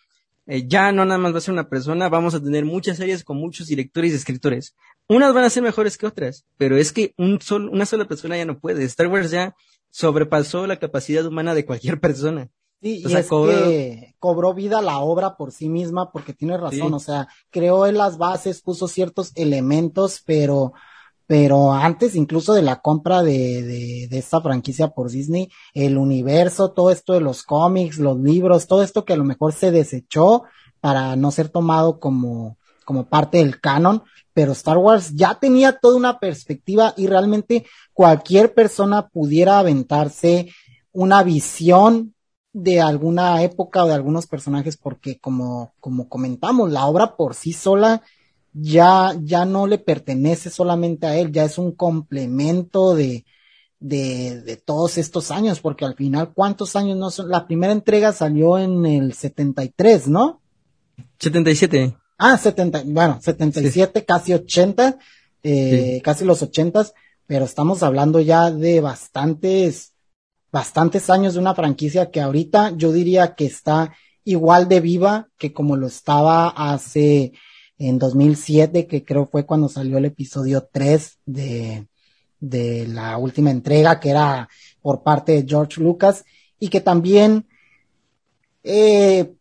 Eh, ya no nada más va a ser una persona, vamos a tener muchas series con muchos directores y escritores. Unas van a ser mejores que otras, pero es que un sol, una sola persona ya no puede. Star Wars ya sobrepasó la capacidad humana de cualquier persona. Sí, y es cobró... que cobró vida la obra por sí misma, porque tiene razón, o sea, creó en las bases, puso ciertos elementos, pero, pero antes incluso de la compra de, de, de esta franquicia por Disney, el universo, todo esto de los cómics, los libros, todo esto que a lo mejor se desechó para no ser tomado como, como parte del canon, pero Star Wars ya tenía toda una perspectiva y realmente cualquier persona pudiera aventarse una visión de alguna época o de algunos personajes porque como, como comentamos, la obra por sí sola ya, ya no le pertenece solamente a él, ya es un complemento de, de, de todos estos años, porque al final, ¿cuántos años no son? La primera entrega salió en el 73, ¿no? 77. Ah, 70, bueno, 77, casi 80, eh, casi los 80, pero estamos hablando ya de bastantes, bastantes años de una franquicia que ahorita yo diría que está igual de viva que como lo estaba hace en 2007, que creo fue cuando salió el episodio 3 de, de la última entrega, que era por parte de George Lucas, y que también, eh,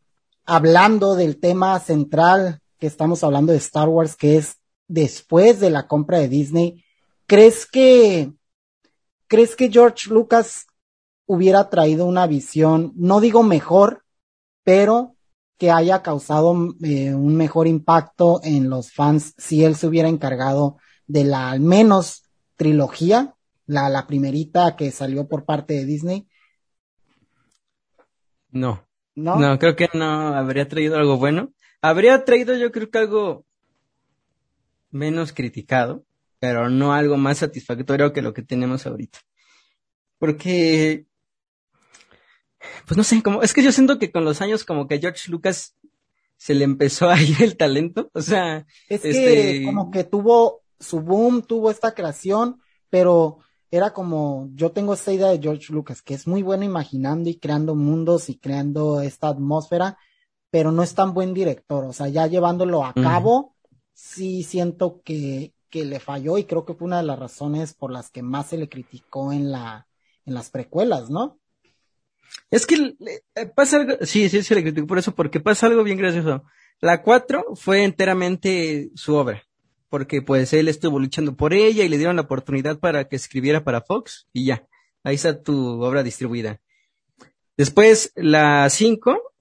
hablando del tema central que estamos hablando de Star Wars, que es después de la compra de Disney, ¿crees que, crees que George Lucas hubiera traído una visión, no digo mejor, pero que haya causado eh, un mejor impacto en los fans si él se hubiera encargado de la al menos trilogía, la, la primerita que salió por parte de Disney? No. No. No, creo que no habría traído algo bueno habría traído yo creo que algo menos criticado, pero no algo más satisfactorio que lo que tenemos ahorita. Porque, pues no sé, como, es que yo siento que con los años como que George Lucas se le empezó a ir el talento, o sea, es que este, como que tuvo su boom, tuvo esta creación, pero era como, yo tengo esta idea de George Lucas, que es muy bueno imaginando y creando mundos y creando esta atmósfera, pero no es tan buen director, o sea, ya llevándolo a cabo, sí siento que, que le falló y creo que fue una de las razones por las que más se le criticó en la, en las precuelas, ¿no? Es que eh, pasa algo, sí, sí, se le criticó por eso, porque pasa algo bien gracioso. La 4 fue enteramente su obra porque pues él estuvo luchando por ella y le dieron la oportunidad para que escribiera para Fox y ya, ahí está tu obra distribuida. Después, la 5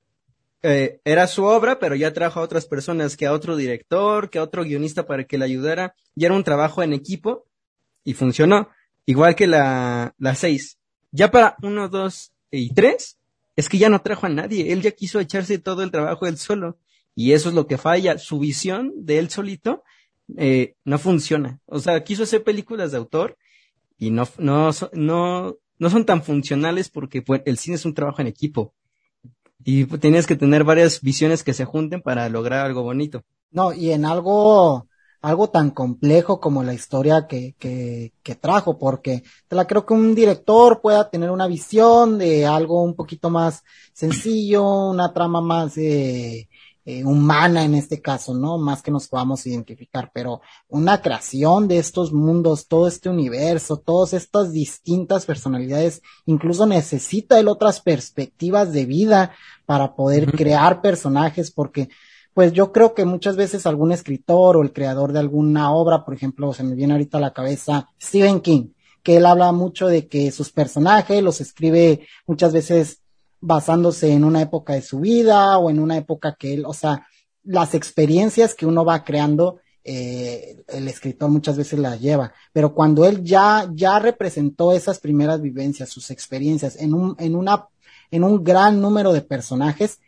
eh, era su obra, pero ya trajo a otras personas, que a otro director, que a otro guionista para que le ayudara, y era un trabajo en equipo y funcionó, igual que la, la 6. Ya para 1, 2 y 3, es que ya no trajo a nadie, él ya quiso echarse todo el trabajo él solo. Y eso es lo que falla, su visión de él solito eh, no funciona. O sea, quiso hacer películas de autor y no, no, no, no son tan funcionales porque pues, el cine es un trabajo en equipo. Y tienes que tener varias visiones que se junten para lograr algo bonito. No, y en algo, algo tan complejo como la historia que, que, que trajo, porque te la creo que un director pueda tener una visión de algo un poquito más sencillo, una trama más eh, eh, humana en este caso, ¿no? Más que nos podamos identificar, pero una creación de estos mundos, todo este universo, todas estas distintas personalidades, incluso necesita él otras perspectivas de vida para poder crear personajes, porque pues yo creo que muchas veces algún escritor o el creador de alguna obra, por ejemplo, se me viene ahorita a la cabeza Stephen King, que él habla mucho de que sus personajes los escribe muchas veces basándose en una época de su vida o en una época que él, o sea, las experiencias que uno va creando, eh, el escritor muchas veces las lleva, pero cuando él ya, ya representó esas primeras vivencias, sus experiencias en un, en una, en un gran número de personajes,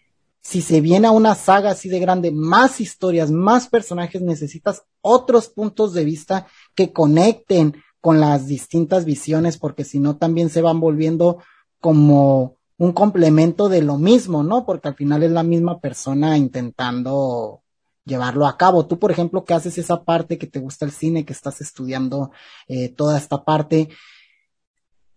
si se viene a una saga así de grande, más historias, más personajes, necesitas otros puntos de vista que conecten con las distintas visiones, porque si no también se van volviendo como un complemento de lo mismo, ¿no? Porque al final es la misma persona intentando llevarlo a cabo. Tú, por ejemplo, que haces esa parte que te gusta el cine, que estás estudiando eh, toda esta parte,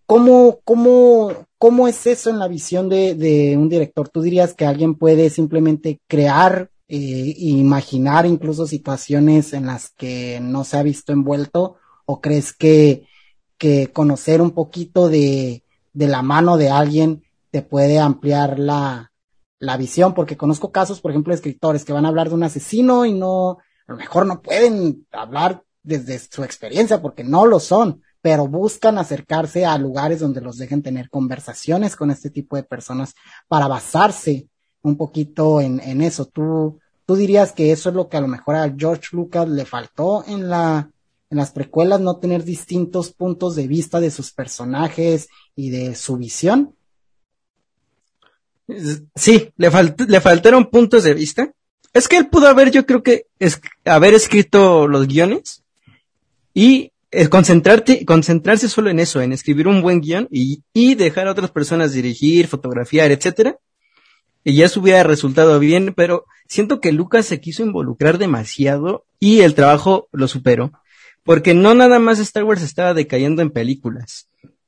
¿cómo, cómo, cómo es eso en la visión de, de un director? ¿Tú dirías que alguien puede simplemente crear eh, e imaginar incluso situaciones en las que no se ha visto envuelto? ¿O crees que, que conocer un poquito de, de la mano de alguien te puede ampliar la, la visión, porque conozco casos, por ejemplo, de escritores que van a hablar de un asesino y no, a lo mejor no pueden hablar desde su experiencia porque no lo son, pero buscan acercarse a lugares donde los dejen tener conversaciones con este tipo de personas para basarse un poquito en, en eso. Tú, tú dirías que eso es lo que a lo mejor a George Lucas le faltó en la, en las precuelas, no tener distintos puntos de vista de sus personajes y de su visión. Sí, le, le faltaron puntos de vista. Es que él pudo haber, yo creo que, haber escrito los guiones y eh, concentrarte, concentrarse solo en eso, en escribir un buen guion y, y dejar a otras personas dirigir, fotografiar, etcétera. Y ya eso hubiera resultado bien, pero siento que Lucas se quiso involucrar demasiado y el trabajo lo superó. Porque no nada más Star Wars estaba decayendo en películas.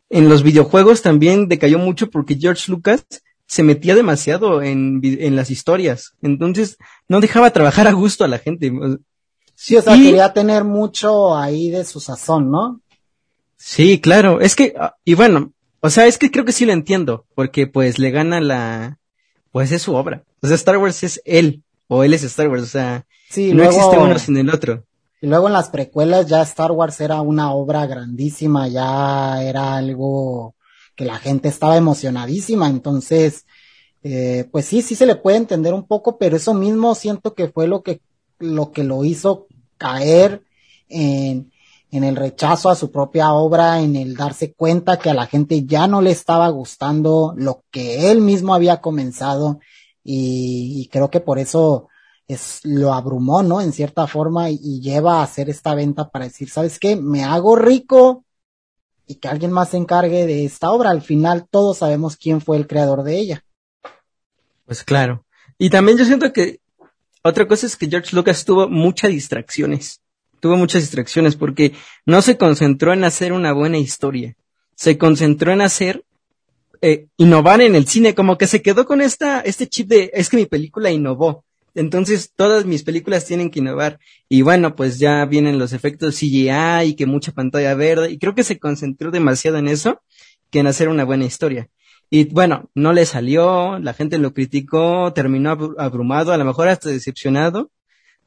En los videojuegos también decayó mucho porque George Lucas se metía demasiado en, en las historias. Entonces, no dejaba trabajar a gusto a la gente. Sí, o sea, quería tener mucho ahí de su sazón, ¿no? Sí, claro. Es que, ah, y bueno, o sea, es que creo que sí lo entiendo, porque pues le gana la, pues es su obra. O sea, Star Wars es él, o él es Star Wars, o sea, sí, no existe uno sin el otro. Y luego en las precuelas ya Star Wars era una obra grandísima, ya era algo que la gente estaba emocionadísima, entonces, eh, pues sí, sí se le puede entender un poco, pero eso mismo siento que fue lo que, lo que lo hizo caer en, el rechazo a su propia obra, en el darse cuenta que a la gente ya no le estaba gustando lo que él mismo había comenzado y, creo que por eso es, lo abrumó, ¿no? En cierta forma y, y, lleva a hacer esta venta para decir, ¿sabes qué? Me hago rico y que alguien más se encargue de esta obra. Al final todos sabemos quién fue el creador de ella. Pues claro. Y también yo siento que otra cosa es que George Lucas tuvo muchas distracciones. Tuvo muchas distracciones porque no se concentró en hacer una buena historia. Se concentró en hacer eh, innovar en el cine, como que se quedó con esta, este chip de, es que mi película innovó. Entonces, todas mis películas tienen que innovar. Y bueno, pues ya vienen los efectos CGI y que mucha pantalla verde. Y creo que se concentró demasiado en eso que en hacer una buena historia. Y bueno, no le salió, la gente lo criticó, terminó abrumado, a lo mejor hasta decepcionado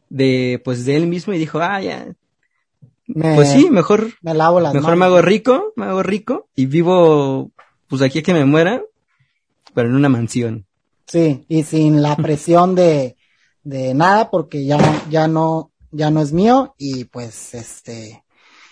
de, pues, de él mismo y dijo, ah, ya. pues sí, mejor, me lavo las mejor me hago rico, me hago rico y vivo, pues aquí a que me muera, pero en una mansión. Sí, y sin la presión de, de nada porque ya, ya no, ya no es mío y pues este,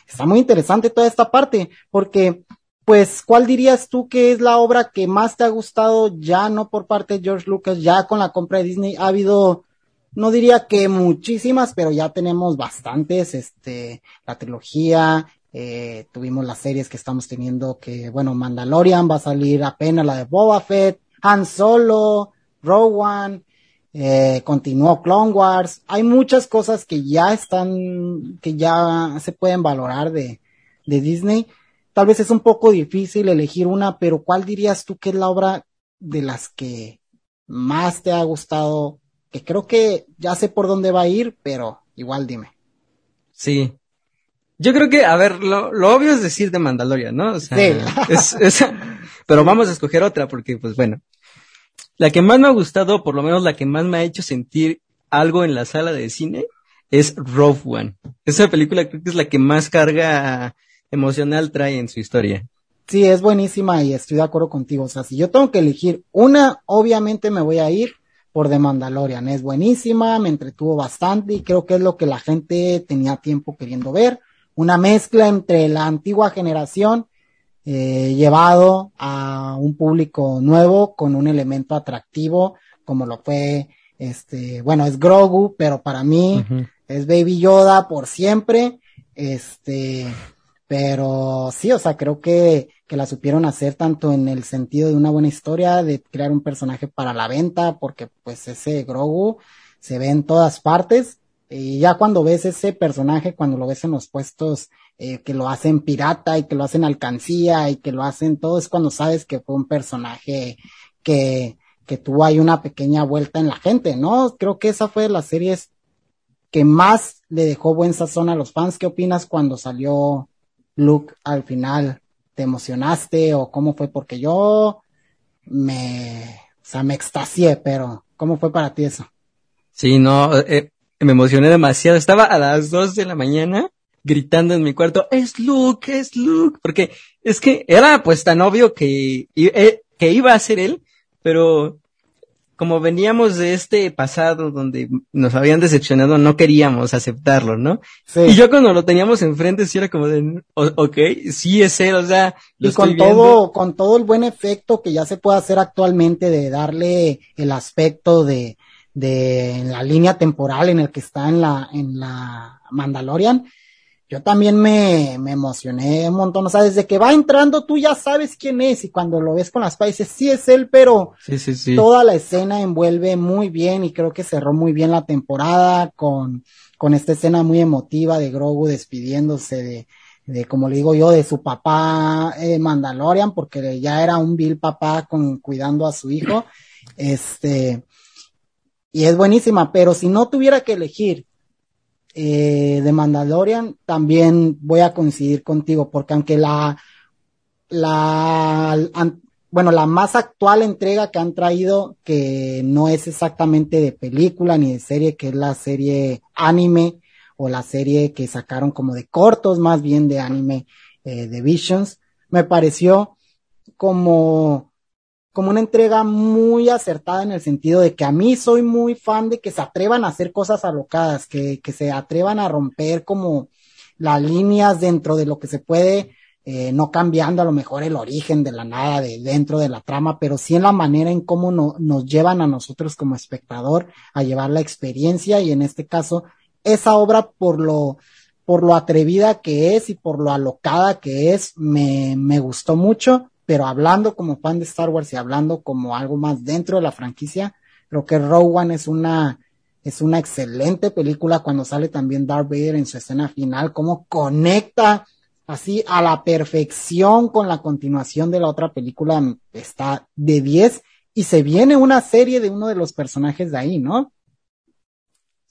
está muy interesante toda esta parte porque pues, ¿cuál dirías tú que es la obra que más te ha gustado ya no por parte de George Lucas, ya con la compra de Disney? Ha habido, no diría que muchísimas, pero ya tenemos bastantes, este, la trilogía, eh, tuvimos las series que estamos teniendo que, bueno, Mandalorian va a salir apenas la de Boba Fett, Han Solo, One, eh, continuó Clone Wars. Hay muchas cosas que ya están, que ya se pueden valorar de, de Disney tal vez es un poco difícil elegir una, pero ¿cuál dirías tú que es la obra de las que más te ha gustado? Que creo que ya sé por dónde va a ir, pero igual dime. Sí. Yo creo que, a ver, lo, obvio es decir de Mandalorian, ¿no? sí. pero vamos a escoger otra porque, pues bueno, la que más me ha gustado, por lo menos la que más me ha hecho sentir algo en la sala de cine, es Rogue One. Esa película creo que es la que más carga emocional trae en su historia. Sí, es buenísima y estoy de acuerdo contigo. O sea, si yo tengo que elegir una, obviamente me voy a ir por The Mandalorian. Es buenísima, me entretuvo bastante y creo que es lo que la gente tenía tiempo queriendo ver. Una mezcla entre la antigua generación eh, llevado a un público nuevo con un elemento atractivo como lo fue este, bueno, es Grogu, pero para mí es Baby Yoda por siempre. Este, pero sí, o sea, creo que, que la supieron hacer tanto en el sentido de una buena historia, de crear un personaje para la venta, porque pues ese Grogu se ve en todas partes. Y ya cuando ves ese personaje, cuando lo ves en los puestos eh, que lo hacen pirata y que lo hacen alcancía y que lo hacen todo, es cuando sabes que fue un personaje que, que tuvo ahí una pequeña vuelta en la gente, ¿no? Creo que esa fue de las series que más le dejó buen sazón a los fans. ¿Qué opinas cuando salió Luke al final te emocionaste o cómo fue? Porque yo me, o sea, me extasié, pero ¿cómo fue para ti eso? Sí, no, eh, me emocioné demasiado. Estaba a las dos de la mañana gritando en mi cuarto, es Luke, es Luke, porque es que era pues tan obvio que, eh, que iba a ser él, pero como veníamos de este pasado donde nos habían decepcionado, no queríamos aceptarlo, ¿no? Sí. Y yo cuando lo teníamos enfrente, sí era como de, ok, sí es él, o sea, lo y con todo, con todo el buen efecto que ya se puede hacer actualmente de darle el aspecto de, de la línea temporal en el que está en la, en la Mandalorian, yo también me, me emocioné un montón. O sea, desde que va entrando tú ya sabes quién es y cuando lo ves con las países, sí es él, pero sí, sí, sí. toda la escena envuelve muy bien y creo que cerró muy bien la temporada con, con esta escena muy emotiva de Grogu despidiéndose de, de como le digo yo, de su papá eh, Mandalorian, porque ya era un vil papá con, cuidando a su hijo. Este, y es buenísima, pero si no tuviera que elegir eh, de Mandalorian, también voy a coincidir contigo, porque aunque la, la, bueno, la más actual entrega que han traído, que no es exactamente de película ni de serie, que es la serie anime o la serie que sacaron como de cortos, más bien de anime eh, de Visions, me pareció como como una entrega muy acertada en el sentido de que a mí soy muy fan de que se atrevan a hacer cosas alocadas, que, que se atrevan a romper como las líneas dentro de lo que se puede, eh, no cambiando a lo mejor el origen de la nada de dentro de la trama, pero sí en la manera en cómo no, nos llevan a nosotros como espectador a llevar la experiencia y en este caso esa obra por lo por lo atrevida que es y por lo alocada que es me, me gustó mucho pero hablando como fan de Star Wars y hablando como algo más dentro de la franquicia, creo que Rogue One es una Es una excelente película cuando sale también Darth Vader en su escena final, cómo conecta así a la perfección con la continuación de la otra película. Está de 10 y se viene una serie de uno de los personajes de ahí, ¿no?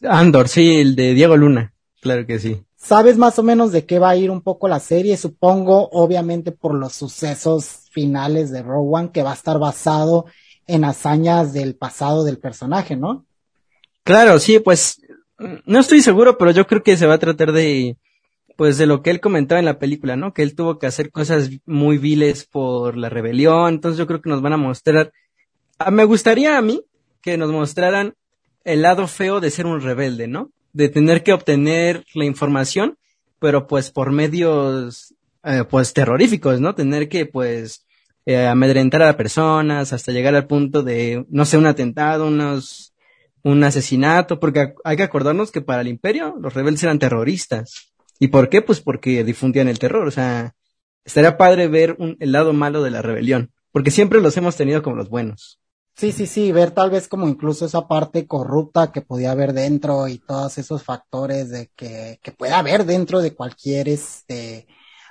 Andor, sí, el de Diego Luna, claro que sí. ¿Sabes más o menos de qué va a ir un poco la serie? Supongo, obviamente, por los sucesos finales de One, que va a estar basado en hazañas del pasado del personaje, ¿no? Claro, sí, pues no estoy seguro, pero yo creo que se va a tratar de, pues de lo que él comentaba en la película, ¿no? Que él tuvo que hacer cosas muy viles por la rebelión, entonces yo creo que nos van a mostrar, ah, me gustaría a mí que nos mostraran el lado feo de ser un rebelde, ¿no? De tener que obtener la información, pero pues por medios eh, pues terroríficos, ¿no? Tener que pues eh, amedrentar a personas hasta llegar al punto de, no sé, un atentado, unos, un asesinato, porque hay que acordarnos que para el imperio los rebeldes eran terroristas. ¿Y por qué? Pues porque difundían el terror, o sea, estaría padre ver un, el lado malo de la rebelión, porque siempre los hemos tenido como los buenos. Sí, sí, sí, ver tal vez como incluso esa parte corrupta que podía haber dentro y todos esos factores de que, que pueda haber dentro de cualquier este,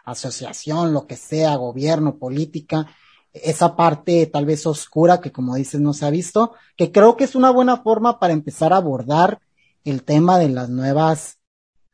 asociación, lo que sea, gobierno, política, esa parte tal vez oscura que como dices no se ha visto, que creo que es una buena forma para empezar a abordar el tema de las nuevas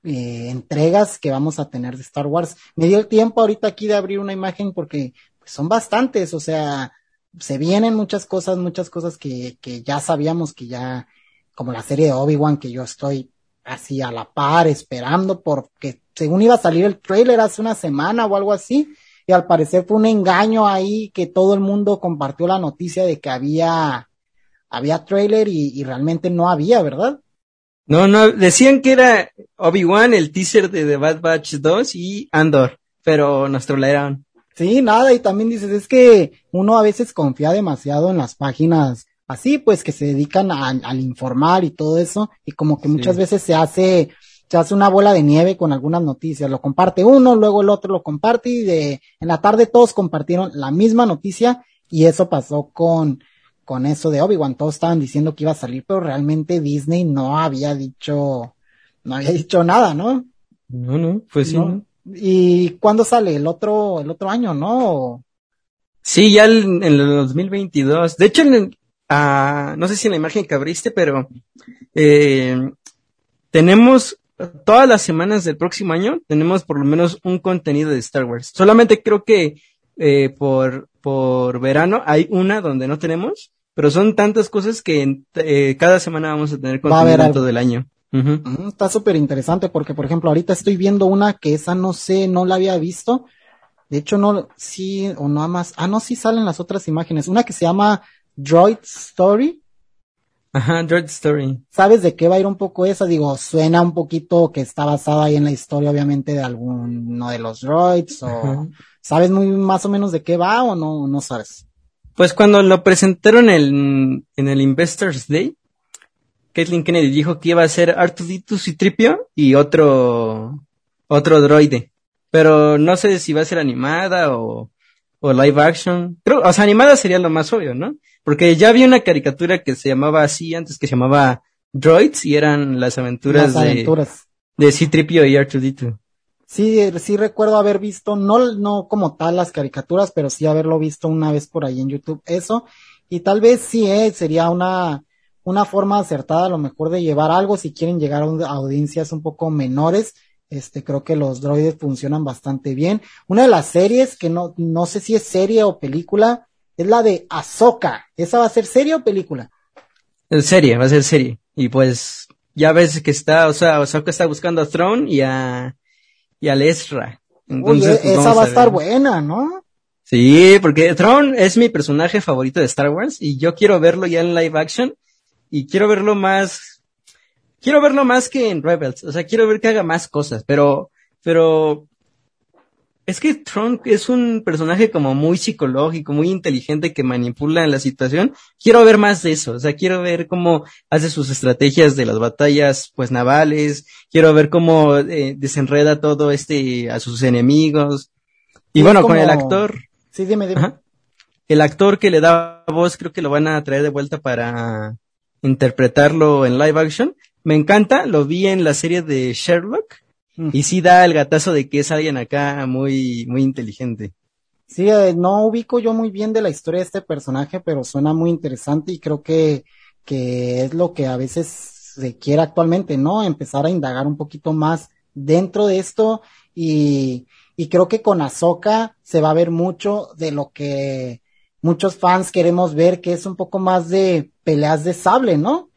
eh, entregas que vamos a tener de Star Wars. Me dio el tiempo ahorita aquí de abrir una imagen porque pues, son bastantes, o sea, se vienen muchas cosas, muchas cosas que, que ya sabíamos que ya, como la serie de Obi-Wan, que yo estoy así a la par esperando porque según iba a salir el trailer hace una semana o algo así, y al parecer fue un engaño ahí que todo el mundo compartió la noticia de que había, había trailer y, y realmente no había, ¿verdad? No, no, decían que era Obi-Wan, el teaser de The Bad Batch 2 y Andor, pero nos trolearon. Sí, nada, y también dices, es que uno a veces confía demasiado en las páginas así, pues que se dedican a, al informar y todo eso, y como que muchas veces se hace, se hace una bola de nieve con algunas noticias, lo comparte uno, luego el otro lo comparte y de, en la tarde todos compartieron la misma noticia y eso pasó con, con eso de Obi-Wan, todos estaban diciendo que iba a salir, pero realmente Disney no había dicho, no había dicho nada, ¿no? No, no, pues sí, ¿no? ¿Y cuándo sale? El otro, el otro año, ¿no? Sí, ya en el 2022. De hecho, en ah, no sé si en la imagen que abriste, pero eh, tenemos todas las semanas del próximo año, tenemos por lo menos un contenido de Star Wars. Solamente creo que eh, por, por verano hay una donde no tenemos, pero son tantas cosas que eh, cada semana vamos a tener contenido todo el año. Está súper interesante porque, por ejemplo, ahorita estoy viendo una que esa no sé, no la había visto. De hecho, no, sí, o nada más. Ah, no, sí salen las otras imágenes. Una que se llama Droid Story. Ajá, Droid Story. ¿Sabes de qué va a ir un poco esa? Digo, suena un poquito que está basada ahí en la historia, obviamente, de alguno de los droids, o ¿sabes muy más o menos de qué va o no, no sabes? Pues cuando lo presentaron en el Investors Day, Kathleen Kennedy dijo que iba a ser Artuditus y Tripio y otro, otro droide. Pero no sé si va a ser animada o, o live action. Creo, o sea, animada sería lo más obvio, ¿no? Porque ya había una caricatura que se llamaba así antes que se llamaba Droids y eran las aventuras, de, de C-Tripio y Artuditu. Sí, sí recuerdo haber visto, no, no como tal las caricaturas, pero sí haberlo visto una vez por ahí en YouTube, eso. Y tal vez sí, eh, sería una, una forma acertada a lo mejor de llevar algo si quieren llegar a audiencias un poco menores. Este, creo que los droides funcionan bastante bien. Una de las series que no, no sé si es serie o película, es la de Ahsoka. ¿Esa va a ser serie o película? Es serie, va a ser serie. Y pues, ya ves que está, o sea, Ahsoka está buscando a Throne y a, y a Lesra. Entonces, pues, esa va a estar buena, ¿no? Sí, porque Throne es mi personaje favorito de Star Wars y yo quiero verlo ya en live action y quiero verlo más, quiero verlo más que en Rebels, o sea, quiero ver que haga más cosas, pero, pero, es que Trump es un personaje como muy psicológico, muy inteligente que manipula la situación. Quiero ver más de eso, o sea, quiero ver cómo hace sus estrategias de las batallas, pues navales. Quiero ver cómo eh, desenreda todo este a sus enemigos. Y bueno, con el actor. Sí, dime, dime. El actor que le da voz, creo que lo van a traer de vuelta para interpretarlo en live action. Me encanta, lo vi en la serie de Sherlock mm. y sí da el gatazo de que es alguien acá muy, muy inteligente. Sí, eh, no ubico yo muy bien de la historia de este personaje, pero suena muy interesante y creo que, que es lo que a veces se quiere actualmente, ¿no? Empezar a indagar un poquito más dentro de esto y, y creo que con Ahsoka se va a ver mucho de lo que muchos fans queremos ver, que es un poco más de peleas de sable, ¿no?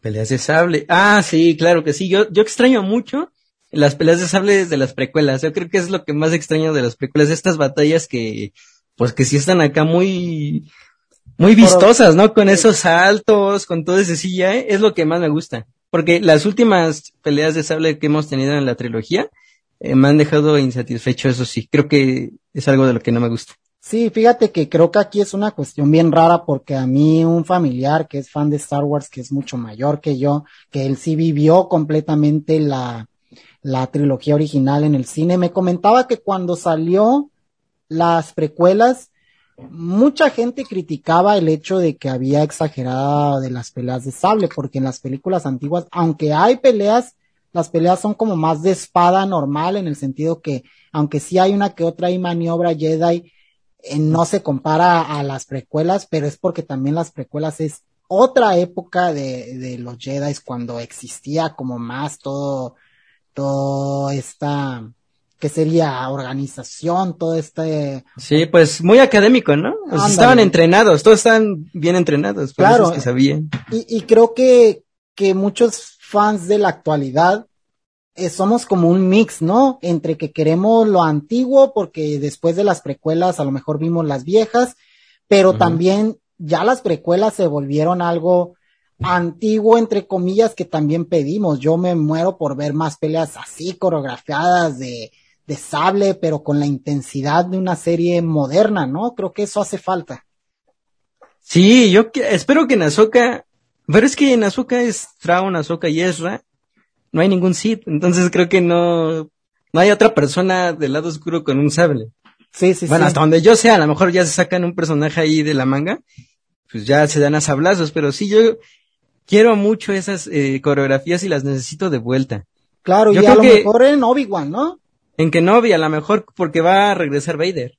Peleas de sable. Ah, sí, claro que sí. Yo, yo extraño mucho las peleas de sable de las precuelas. Yo creo que es lo que más extraño de las precuelas, estas batallas que, pues que sí están acá muy, muy vistosas, ¿no? Con esos saltos, con todo ese silla, es lo que más me gusta. Porque las últimas peleas de sable que hemos tenido en la trilogía, eh, me han dejado insatisfecho, eso sí. Creo que es algo de lo que no me gusta. Sí, fíjate que creo que aquí es una cuestión bien rara porque a mí un familiar que es fan de Star Wars, que es mucho mayor que yo, que él sí vivió completamente la, la trilogía original en el cine, me comentaba que cuando salió las precuelas, mucha gente criticaba el hecho de que había exagerado de las peleas de sable, porque en las películas antiguas, aunque hay peleas, las peleas son como más de espada normal, en el sentido que, aunque sí hay una que otra y maniobra Jedi, eh, no se compara a las precuelas, pero es porque también las precuelas es otra época de, de los Jedi cuando existía como más todo, todo esta, que sería organización, todo este. Sí, pues muy académico, ¿no? estaban entrenados, todos estaban bien entrenados, claro. que sabían. Y, y creo que, que muchos fans de la actualidad eh, somos como un mix, ¿no? Entre que queremos lo antiguo porque después de las precuelas a lo mejor vimos las viejas, pero también ya las precuelas se volvieron algo antiguo, entre comillas, que también pedimos. Yo me muero por ver más peleas así, coreografiadas de, de sable, pero con la intensidad de una serie moderna, ¿no? Creo que eso hace falta. Sí, yo espero que en Azoka, pero es que en Azoka es Traun, Azoka y Ezra, no hay ningún Sith, entonces creo que no, no hay otra persona del lado oscuro con un sable. Sí, sí, bueno, hasta donde yo sea, a lo mejor ya se sacan un personaje ahí de la manga, pues ya se dan a sablazos, pero sí, yo quiero mucho esas eh, coreografías y las necesito de vuelta. Claro, yo y a lo mejor en Obi-Wan, ¿no? En Kenobi, a lo mejor porque va a regresar Vader.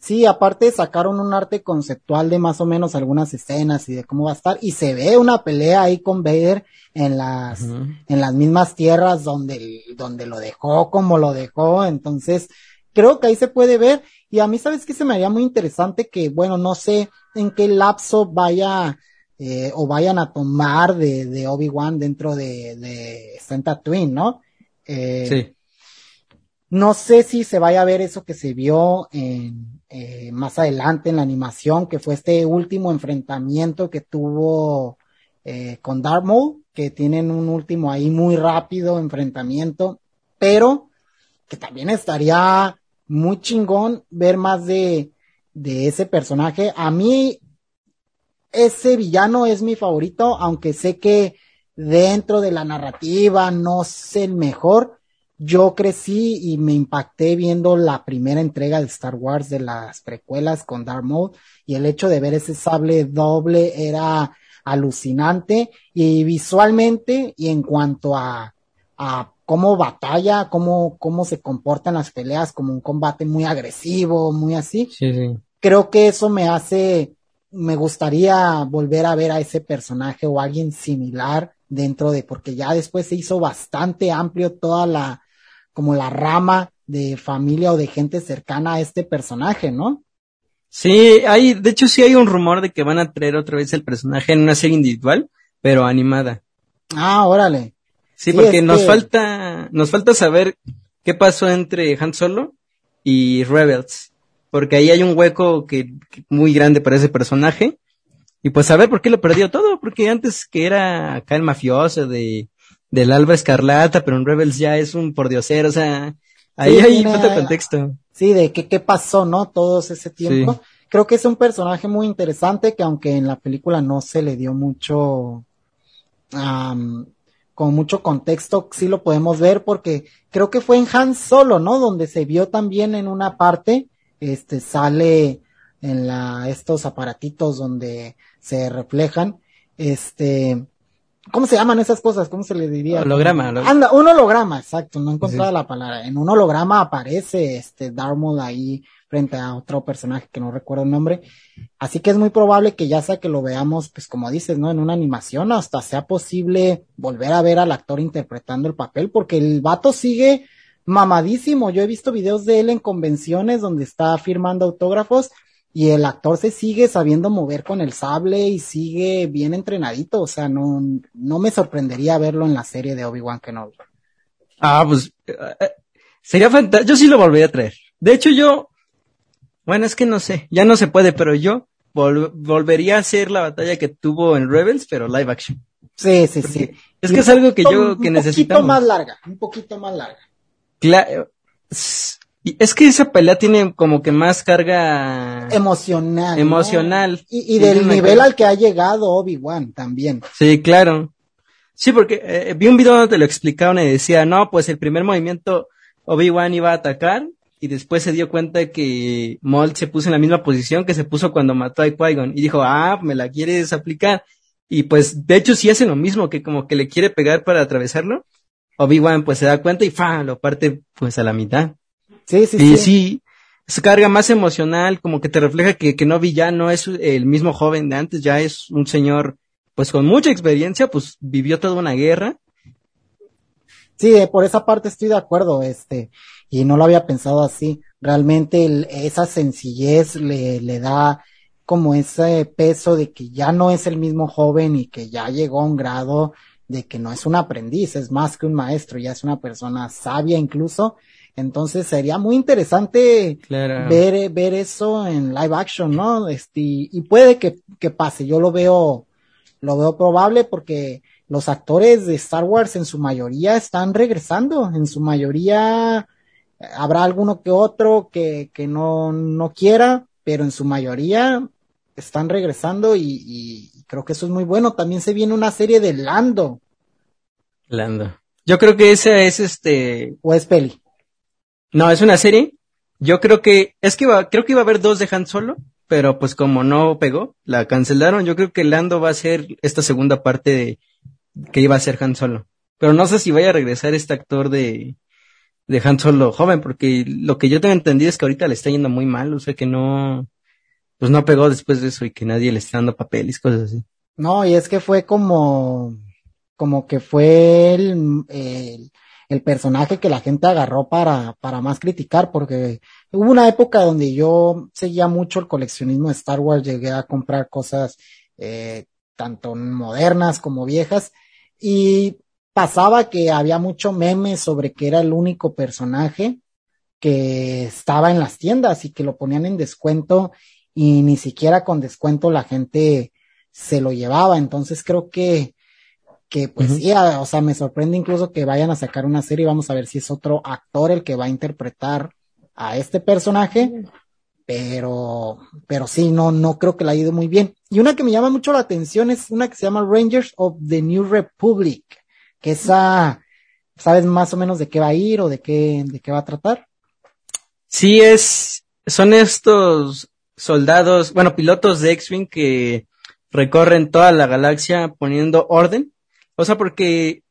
Sí, aparte sacaron un arte conceptual de más o menos algunas escenas y de cómo va a estar y se ve una pelea ahí con Vader en las en las mismas tierras donde donde lo dejó como lo dejó, entonces creo que ahí se puede ver y a mí sabes que se me haría muy interesante que bueno, no sé en qué lapso vaya eh, o vayan a tomar de, de Obi-Wan dentro de, de Santa Twin, ¿no? Eh, sí. No sé si se vaya a ver eso que se vio en, eh, más adelante en la animación, que fue este último enfrentamiento que tuvo eh, con Darth que tienen un último ahí muy rápido enfrentamiento, pero que también estaría muy chingón ver más de, de ese personaje. A mí, ese villano es mi favorito, aunque sé que dentro de la narrativa no es el mejor, yo crecí y me impacté viendo la primera entrega de Star Wars de las precuelas con Darth Maul y el hecho de ver ese sable doble era alucinante y visualmente y en cuanto a, a cómo batalla, cómo, cómo se comportan las peleas como un combate muy agresivo, muy así. Creo que eso me hace, me gustaría volver a ver a ese personaje o alguien similar dentro de, porque ya después se hizo bastante amplio toda la, como la rama de familia o de gente cercana a este personaje, ¿no? Sí, hay, de hecho sí hay un rumor de que van a traer otra vez el personaje en una serie individual, pero animada. Ah, órale. Sí, porque nos falta, nos falta saber qué pasó entre Han Solo y Rebels, porque ahí hay un hueco que, muy grande para ese personaje. Y pues saber por qué lo perdió todo, porque antes que era acá el mafioso de del Alba Escarlata, pero en Rebels ya es un pordiosero, o sea, ahí hay otro contexto. Sí, de qué, qué pasó, ¿no? Todo ese tiempo. Creo que es un personaje muy interesante que aunque en la película no se le dio mucho, con mucho contexto, sí lo podemos ver porque creo que fue en Han Solo, ¿no? Donde se vio también en una parte, este, sale en la, estos aparatitos donde se reflejan este, ¿cómo se llaman esas cosas? ¿Cómo se le diría? Holograma. Anda, un holograma, exacto, no he encontrado la palabra. En un holograma aparece este Darmod ahí frente a otro personaje que no recuerdo el nombre. Así que es muy probable que ya sea que lo veamos, pues como dices, ¿no? En una animación, hasta sea posible volver a ver al actor interpretando el papel, porque el vato sigue mamadísimo. Yo he visto videos de él en convenciones donde está firmando autógrafos y el actor se sigue sabiendo mover con el sable y sigue bien entrenadito. O sea, no, no me sorprendería verlo en la serie de Obi-Wan Kenobi. Ah, pues eh, eh, sería fantástico. Yo sí lo volvería a traer. De hecho, yo bueno, es que no sé, ya no se puede, pero yo volvería a hacer la batalla que tuvo en Rebels, pero live action. Sí, sí, sí. Es que es algo que yo que necesitamos. Un poquito más larga, un poquito más larga. Claro. Es que esa pelea tiene como que más carga emocional. Emocional. Y, del nivel al que ha llegado Obi-Wan también. Sí, claro. Sí, porque eh, vi un video donde te lo explicaban y decía, no, pues el primer movimiento Obi-Wan iba a atacar y después se dio cuenta que Mold se puso en la misma posición que se puso cuando mató a Qui-Gon y dijo, ah, me la quieres aplicar. Y pues, de hecho, sí hace lo mismo, que como que le quiere pegar para atravesarlo. Obi-Wan pues se da cuenta y fa, lo parte pues a la mitad. Sí, sí, sí. Y sí, se carga más emocional, como que te refleja que, que Novi ya no es el mismo joven de antes, ya es un señor pues con mucha experiencia, pues vivió toda una guerra. Sí, por esa parte estoy de acuerdo, este y no lo había pensado así. Realmente esa sencillez le, le da como ese peso de que ya no es el mismo joven y que ya llegó a un grado de que no es un aprendiz, es más que un maestro, ya es una persona sabia incluso. Entonces sería muy interesante ver, ver eso en live action, ¿no? Este, y puede que, que pase, yo lo veo, lo veo probable porque los actores de Star Wars en su mayoría están regresando, en su mayoría Habrá alguno que otro que, que no, no quiera, pero en su mayoría están regresando y, y, creo que eso es muy bueno. También se viene una serie de Lando. Lando. Yo creo que esa es este. ¿O es peli? No, es una serie. Yo creo que, es que iba, creo que iba a haber dos de Han Solo, pero pues como no pegó, la cancelaron. Yo creo que Lando va a ser esta segunda parte de, que iba a ser Han Solo. Pero no sé si vaya a regresar este actor de, de Han Solo joven, porque lo que yo tengo entendido es que ahorita le está yendo muy mal, o sea que no, pues no pegó después de eso y que nadie le está dando papeles, cosas así. No, y es que fue como, como que fue el, el, el personaje que la gente agarró para, para más criticar, porque hubo una época donde yo seguía mucho el coleccionismo de Star Wars, llegué a comprar cosas eh, tanto modernas como viejas, y pasaba que había mucho meme sobre que era el único personaje que estaba en las tiendas y que lo ponían en descuento y ni siquiera con descuento la gente se lo llevaba. Entonces creo que, que pues sí, o sea, me sorprende incluso que vayan a sacar una serie. Vamos a ver si es otro actor el que va a interpretar a este personaje. Pero, pero sí, no, no creo que le haya ido muy bien. Y una que me llama mucho la atención es una que se llama Rangers of the New Republic que esa, ¿sabes más o menos de qué va a ir o de qué, de qué va a tratar? Sí, es, son estos soldados, bueno, pilotos de X-Wing que recorren toda la galaxia poniendo orden. O sea, porque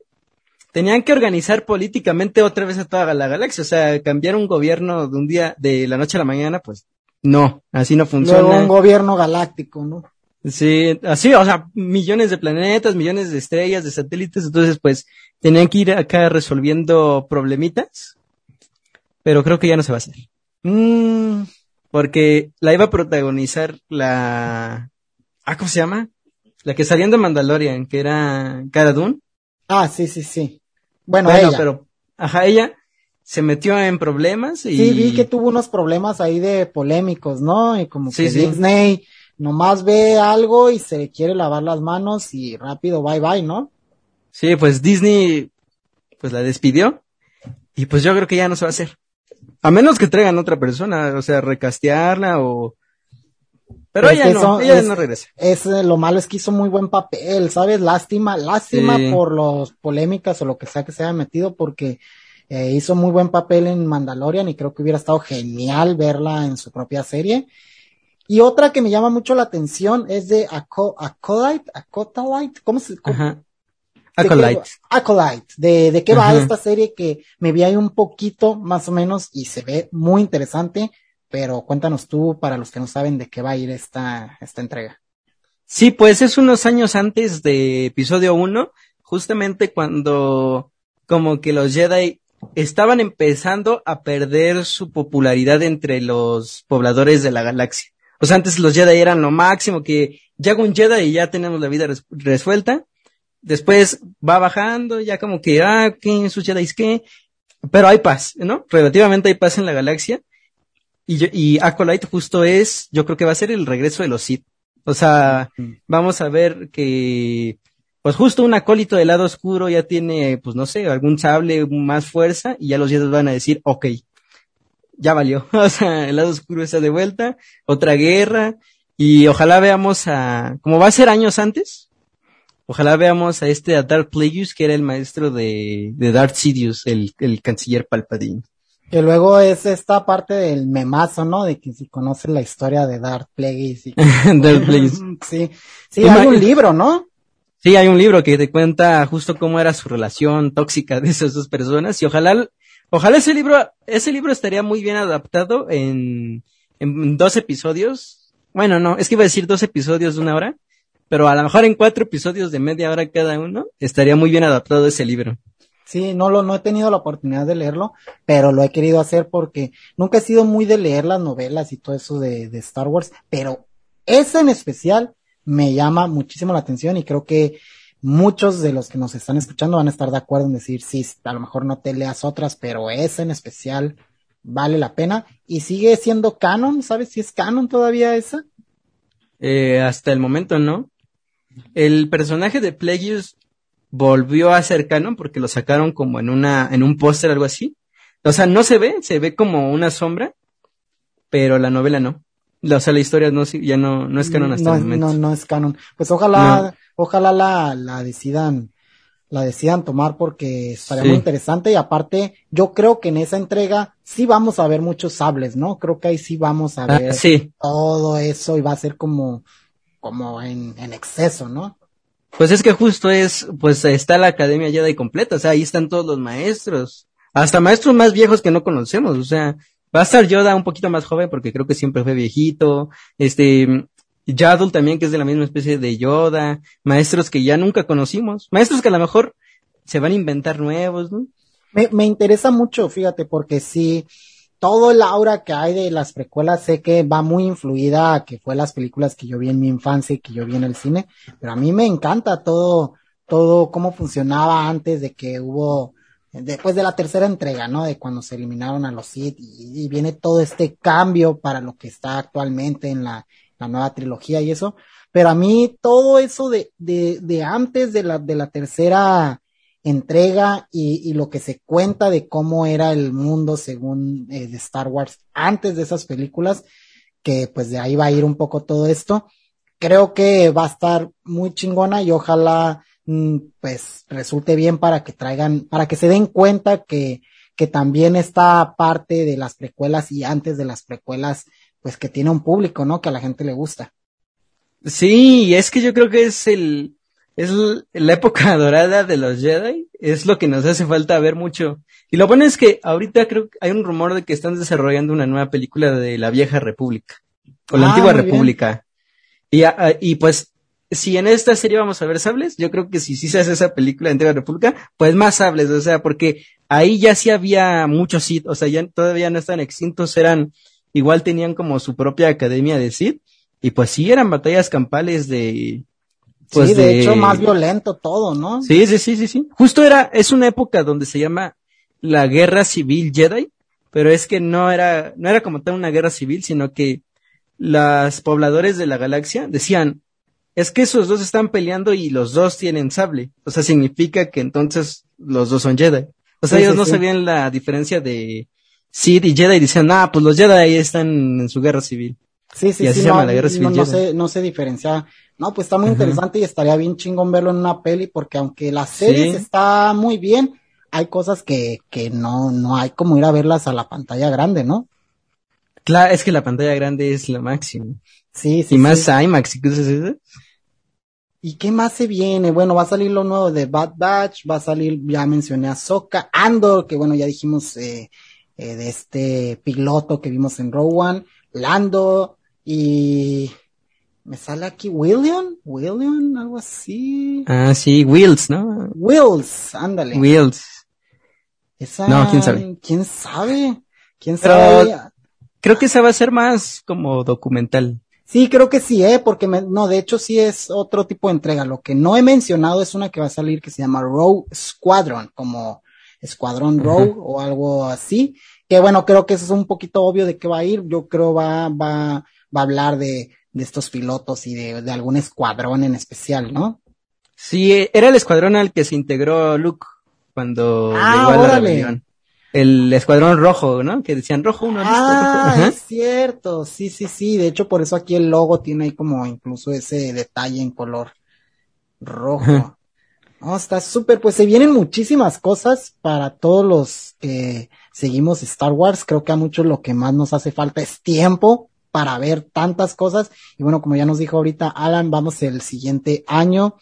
tenían que organizar políticamente otra vez a toda la galaxia. O sea, cambiar un gobierno de un día, de la noche a la mañana, pues no, así no funciona. un gobierno galáctico, ¿no? Sí, así, o sea, millones de planetas, millones de estrellas, de satélites, entonces pues tenían que ir acá resolviendo problemitas, pero creo que ya no se va a hacer. Mm, porque la iba a protagonizar la... Ah, ¿cómo se llama? La que salían de Mandalorian, que era Cara Dune. Ah, sí, sí, sí. Bueno, ella. pero, ajá, ella se metió en problemas y... Sí, vi que tuvo unos problemas ahí de polémicos, ¿no? Y como que Disney nomás ve algo y se quiere lavar las manos y rápido bye bye, ¿no? Sí, pues Disney pues la despidió y pues yo creo que ya no se va a hacer. A menos que traigan otra persona, o sea, recastearla o... Pero ella no, ella no regresa. Es, eh, lo malo es que hizo muy buen papel, ¿sabes? Lástima, lástima por los polémicas o lo que sea que se haya metido porque eh, hizo muy buen papel en Mandalorian y creo que hubiera estado genial verla en su propia serie Y otra que me llama mucho la atención es de Acolyte, Acolyte, ¿cómo se? Ajá. Acolyte. Acolyte. De, de qué va esta serie que me vi ahí un poquito, más o menos, y se ve muy interesante, pero cuéntanos tú, para los que no saben de qué va a ir esta, esta entrega. Sí, pues es unos años antes de episodio 1, justamente cuando como que los Jedi estaban empezando a perder su popularidad entre los pobladores de la galaxia. O sea, antes los Jedi eran lo máximo, que ya un Jedi y ya tenemos la vida resuelta. Después va bajando, ya como que, ah, ¿qué? ¿Sus Jedi qué? Pero hay paz, ¿no? Relativamente hay paz en la galaxia. Y, y Acolyte justo es, yo creo que va a ser el regreso de los Sith. O sea, vamos a ver que pues justo un acólito del lado oscuro ya tiene, pues no sé, algún sable más fuerza y ya los Jedi van a decir, ok, ya valió. O sea, el lado oscuro está de vuelta, otra guerra y ojalá veamos a, como va a ser años antes, ojalá veamos a este a Darth Plagueis que era el maestro de, de Darth Sidious, el, el canciller Palpatine. Que luego es esta parte del memazo, ¿no? De que si conoce la historia de Darth Plagueis. Y... Darth Plagueis. Sí, sí, hay un libro, ¿no? Sí, hay un libro que te cuenta justo cómo era su relación tóxica de esas dos personas y ojalá, ojalá ese libro, ese libro estaría muy bien adaptado en, en dos episodios. Bueno, no, es que iba a decir dos episodios de una hora, pero a lo mejor en cuatro episodios de media hora cada uno estaría muy bien adaptado ese libro. Sí, no lo, no he tenido la oportunidad de leerlo, pero lo he querido hacer porque nunca he sido muy de leer las novelas y todo eso de, de Star Wars, pero ese en especial me llama muchísimo la atención y creo que muchos de los que nos están escuchando van a estar de acuerdo en decir, sí, a lo mejor no te leas otras, pero esa en especial vale la pena y sigue siendo canon, ¿sabes si es canon todavía esa? Eh, hasta el momento no. El personaje de Plagueis volvió a ser canon porque lo sacaron como en una, en un póster, algo así. O sea, no se ve, se ve como una sombra, pero la novela no. O sea, la historia no, ya no, no es canon hasta el momento. No, no es canon. Pues ojalá, ojalá la, la decidan, la decidan tomar porque estaría muy interesante y aparte yo creo que en esa entrega sí vamos a ver muchos sables, ¿no? Creo que ahí sí vamos a ah, ver todo eso y va a ser como, como en, en exceso, ¿no? Pues es que justo es, pues está la Academia Jedi completa, o sea, ahí están todos los maestros, hasta maestros más viejos que no conocemos, o sea, Va a estar Yoda un poquito más joven porque creo que siempre fue viejito. Este, Yaddle también que es de la misma especie de Yoda. Maestros que ya nunca conocimos. Maestros que a lo mejor se van a inventar nuevos, ¿no? Me, me interesa mucho, fíjate, porque sí, todo el aura que hay de las precuelas sé que va muy influida que fue las películas que yo vi en mi infancia y que yo vi en el cine, pero a mí me encanta todo, todo cómo funcionaba antes de que hubo después de la tercera entrega, ¿no? De cuando se eliminaron a los Sith y, viene todo este cambio para lo que está actualmente en la, la nueva trilogía y eso. Pero a mí todo eso de, de, de antes de la, de la tercera entrega y, y, lo que se cuenta de cómo era el mundo según eh, de Star Wars antes de esas películas, que pues de ahí va a ir un poco todo esto. Creo que va a estar muy chingona y ojalá Mm, pues resulte bien para que traigan, para que se den cuenta que, que también esta parte de las precuelas y antes de las precuelas, pues que tiene un público, ¿no? Que a la gente le gusta. Sí, es que yo creo que es el, es la época dorada de los Jedi, es lo que nos hace falta ver mucho. Y lo bueno es que ahorita creo que hay un rumor de que están desarrollando una nueva película de la vieja república, o la ah, antigua república. Y, ah, y pues si en esta serie vamos a ver sables, yo creo que si sí se hace esa película de la República, pues más sables, o sea, porque ahí ya sí había muchos Sith, o sea, ya todavía no están extintos, eran, igual tenían como su propia academia de Sith, y pues sí eran batallas campales de, pues sí, de, hecho más violento todo, ¿no? Sí, sí, sí, sí, sí. Justo era, es una época donde se llama la guerra civil Jedi, pero es que no era, no era como tal una guerra civil, sino que los pobladores de la galaxia decían, es que esos dos están peleando y los dos tienen sable. O sea, significa que entonces los dos son Jedi. O sea, ellos no sabían la diferencia de Sith y Jedi y decían, ah, pues los Jedi están en su guerra civil. Sí, sí, sí. no, guerra civil. No, sé, no se diferencia. No, pues está muy interesante y estaría bien chingón verlo en una peli porque aunque la serie está muy bien, hay cosas que, que no, no hay como ir a verlas a la pantalla grande, ¿no? Claro, es que la pantalla grande es lo máximo. Sí, sí. Y más IMAX y cosas. ¿Y qué más se viene? Bueno, va a salir lo nuevo de Bad Batch, va a salir, ya mencioné a Soka, Andor, que bueno, ya dijimos eh, eh, de este piloto que vimos en Rowan, Lando, y me sale aquí William, William, algo así. Ah, sí, Wills, ¿no? Wills, ándale. Wills. Esa, no, quién sabe. ¿Quién sabe? ¿Quién sabe? creo que esa va a ser más como documental. Sí, creo que sí, ¿eh? Porque no, de hecho sí es otro tipo de entrega. Lo que no he mencionado es una que va a salir que se llama Rogue Squadron, como Escuadrón Rogue o algo así. Que bueno, creo que eso es un poquito obvio de qué va a ir. Yo creo va, va, va a hablar de, de estos pilotos y de, de algún escuadrón en especial, ¿no? Sí, era el escuadrón al que se integró Luke cuando ah, llegó a la rebelión el escuadrón rojo, ¿no? Que decían rojo uno. Ah, es cierto, sí, sí, sí. De hecho, por eso aquí el logo tiene ahí como incluso ese detalle en color rojo. Oh, está súper, pues se vienen muchísimas cosas para todos los que seguimos Star Wars. Creo que a muchos lo que más nos hace falta es tiempo para ver tantas cosas. Y bueno, como ya nos dijo ahorita Alan, vamos el siguiente año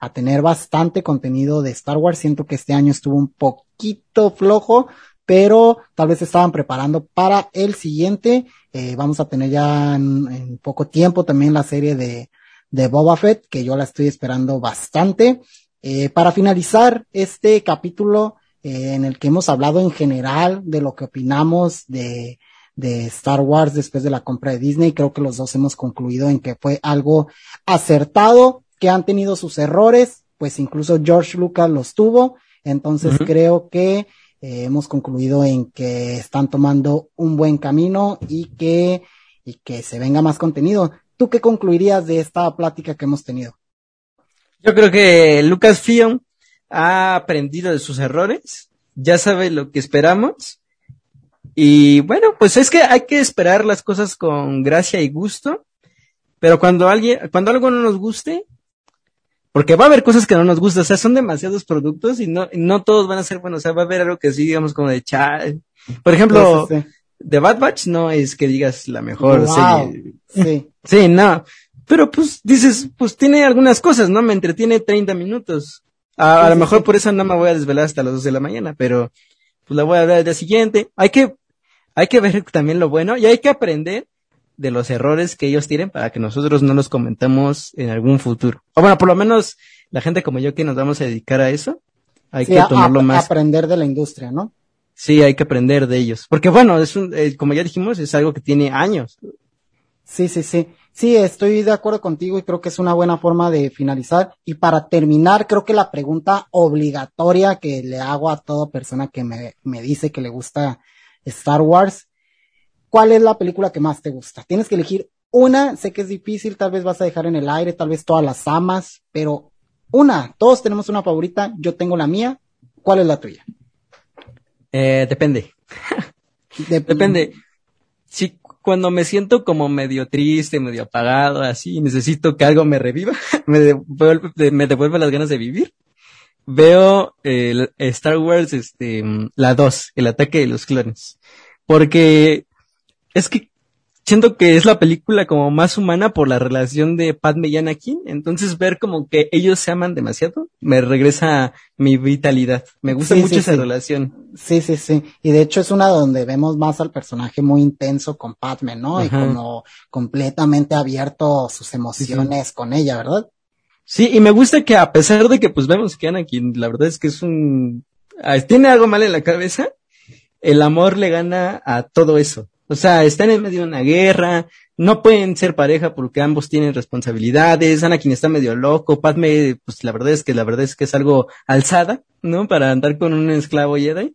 a tener bastante contenido de Star Wars. Siento que este año estuvo un poquito flojo, pero tal vez estaban preparando para el siguiente. Eh, vamos a tener ya en, poco tiempo también la serie de, de Boba Fett, que yo la estoy esperando bastante. Eh, para finalizar este capítulo eh, en el que hemos hablado en general de lo que opinamos de, de Star Wars después de la compra de Disney, creo que los dos hemos concluido en que fue algo acertado, que han tenido sus errores, pues incluso George Lucas los tuvo, entonces creo que eh, hemos concluido en que están tomando un buen camino y que, y que se venga más contenido. ¿Tú qué concluirías de esta plática que hemos tenido? Yo creo que Lucas Fion ha aprendido de sus errores, ya sabe lo que esperamos. Y bueno, pues es que hay que esperar las cosas con gracia y gusto, pero cuando alguien, cuando algo no nos guste, porque va a haber cosas que no nos gustan, o sea, son demasiados productos y no, no todos van a ser buenos, o sea, va a haber algo que sí, digamos, como de chat. Por ejemplo, The Bad Batch no es que digas la mejor Sí. sí, no. Pero pues dices, pues tiene algunas cosas, ¿no? Me entretiene 30 minutos. A, a lo mejor por eso no me voy a desvelar hasta las 2 de la mañana, pero pues la voy a ver al día siguiente. Hay que, hay que ver también lo bueno y hay que aprender de los errores que ellos tienen para que nosotros no los comentemos en algún futuro. O bueno, por lo menos la gente como yo que nos vamos a dedicar a eso, hay que tomarlo más. Aprender de la industria, ¿no? Sí, hay que aprender de ellos. Porque bueno, es un, eh, como ya dijimos, es algo que tiene años. Sí, sí, sí. Sí, estoy de acuerdo contigo y creo que es una buena forma de finalizar. Y para terminar, creo que la pregunta obligatoria que le hago a toda persona que me, me dice que le gusta Star Wars ¿cuál es la película que más te gusta? Tienes que elegir una, sé que es difícil, tal vez vas a dejar en el aire, tal vez todas las amas, pero una, todos tenemos una favorita, yo tengo la mía, ¿cuál es la tuya? Eh, depende. depende. Si cuando me siento como medio triste, medio apagado, así, necesito que algo me reviva, me devuelve, me devuelve las ganas de vivir, veo el Star Wars, este, la 2, el ataque de los clones. Porque es que siento que es la película como más humana por la relación de Padme y Anakin. Entonces ver como que ellos se aman demasiado me regresa mi vitalidad. Me gusta mucho esa relación. Sí, sí, sí. Y de hecho es una donde vemos más al personaje muy intenso con Padme, ¿no? Y como completamente abierto sus emociones con ella, ¿verdad? Sí, y me gusta que a pesar de que pues vemos que Anakin, la verdad es que es un... Ah, tiene algo mal en la cabeza, el amor le gana a todo eso. O sea, están en medio de una guerra, no pueden ser pareja porque ambos tienen responsabilidades, Anakin está medio loco, Padme, pues la verdad es que la verdad es que es algo alzada, ¿no? Para andar con un esclavo Jedi.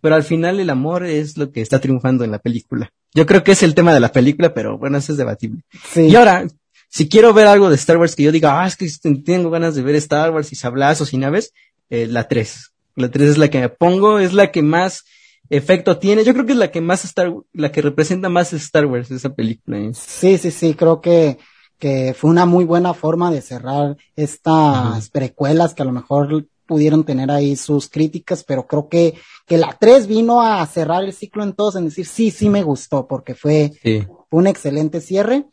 Pero al final el amor es lo que está triunfando en la película. Yo creo que es el tema de la película, pero bueno, eso es debatible. Sí. Y ahora, si quiero ver algo de Star Wars que yo diga, ah, es que tengo ganas de ver Star Wars y sablazos y naves, eh, la 3. La 3 es la que me pongo, es la que más efecto tiene. Yo creo que es la que más Star, la que representa más Star Wars, esa película. ¿eh? Sí, sí, sí, creo que, que fue una muy buena forma de cerrar estas precuelas que a lo mejor pudieron tener ahí sus críticas, pero creo que, que la 3 vino a cerrar el ciclo en todos, en decir, sí, sí me gustó, porque fue, un excelente cierre.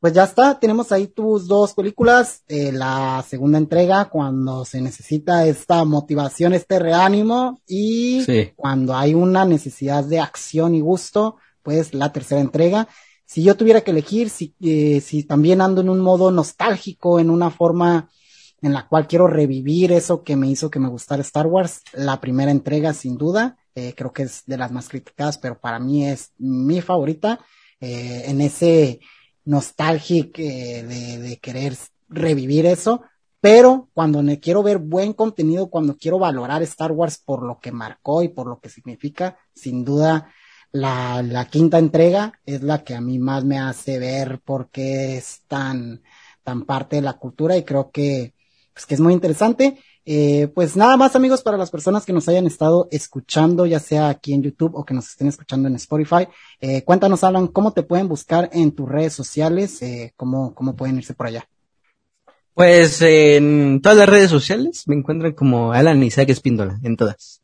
Pues ya está, tenemos ahí tus dos películas, eh, la segunda entrega cuando se necesita esta motivación, este reánimo y cuando hay una necesidad de acción y gusto, pues la tercera entrega. Si yo tuviera que elegir, si, eh, si también ando en un modo nostálgico, en una forma en la cual quiero revivir eso que me hizo que me gustara Star Wars, la primera entrega sin duda, eh, creo que es de las más criticadas, pero para mí es mi favorita, eh, en ese nostálgico eh, de, de querer revivir eso, pero cuando me quiero ver buen contenido, cuando quiero valorar Star Wars por lo que marcó y por lo que significa, sin duda la, la quinta entrega es la que a mí más me hace ver por qué es tan, tan parte de la cultura y creo que, pues que es muy interesante. Eh, pues nada más amigos para las personas que nos hayan estado escuchando, ya sea aquí en YouTube o que nos estén escuchando en Spotify. Eh, cuéntanos, Alan, cómo te pueden buscar en tus redes sociales, eh, cómo, cómo pueden irse por allá. Pues en todas las redes sociales me encuentran como Alan Isaac Espíndola, en todas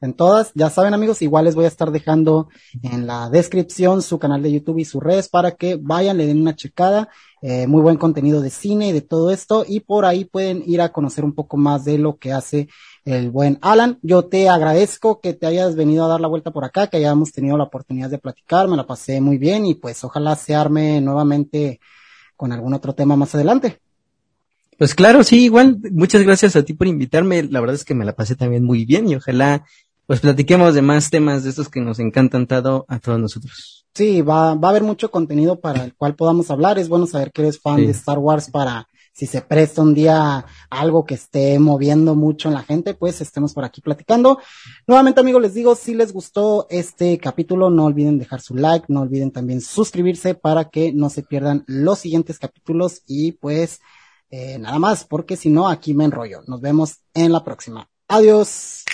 en todas. Ya saben amigos, igual les voy a estar dejando en la descripción su canal de YouTube y sus redes para que vayan, le den una checada. Eh, muy buen contenido de cine y de todo esto y por ahí pueden ir a conocer un poco más de lo que hace el buen Alan. Yo te agradezco que te hayas venido a dar la vuelta por acá, que hayamos tenido la oportunidad de platicar, me la pasé muy bien y pues ojalá se arme nuevamente con algún otro tema más adelante. Pues claro, sí, igual, muchas gracias a ti por invitarme. La verdad es que me la pasé también muy bien y ojalá pues platiquemos de más temas de estos que nos encantan tanto a todos nosotros. Sí, va, va a haber mucho contenido para el cual podamos hablar. Es bueno saber que eres fan de Star Wars para si se presta un día algo que esté moviendo mucho en la gente, pues estemos por aquí platicando. Nuevamente, amigos, les digo, si les gustó este capítulo, no olviden dejar su like, no olviden también suscribirse para que no se pierdan los siguientes capítulos y pues eh, nada más, porque si no, aquí me enrollo. Nos vemos en la próxima. Adiós.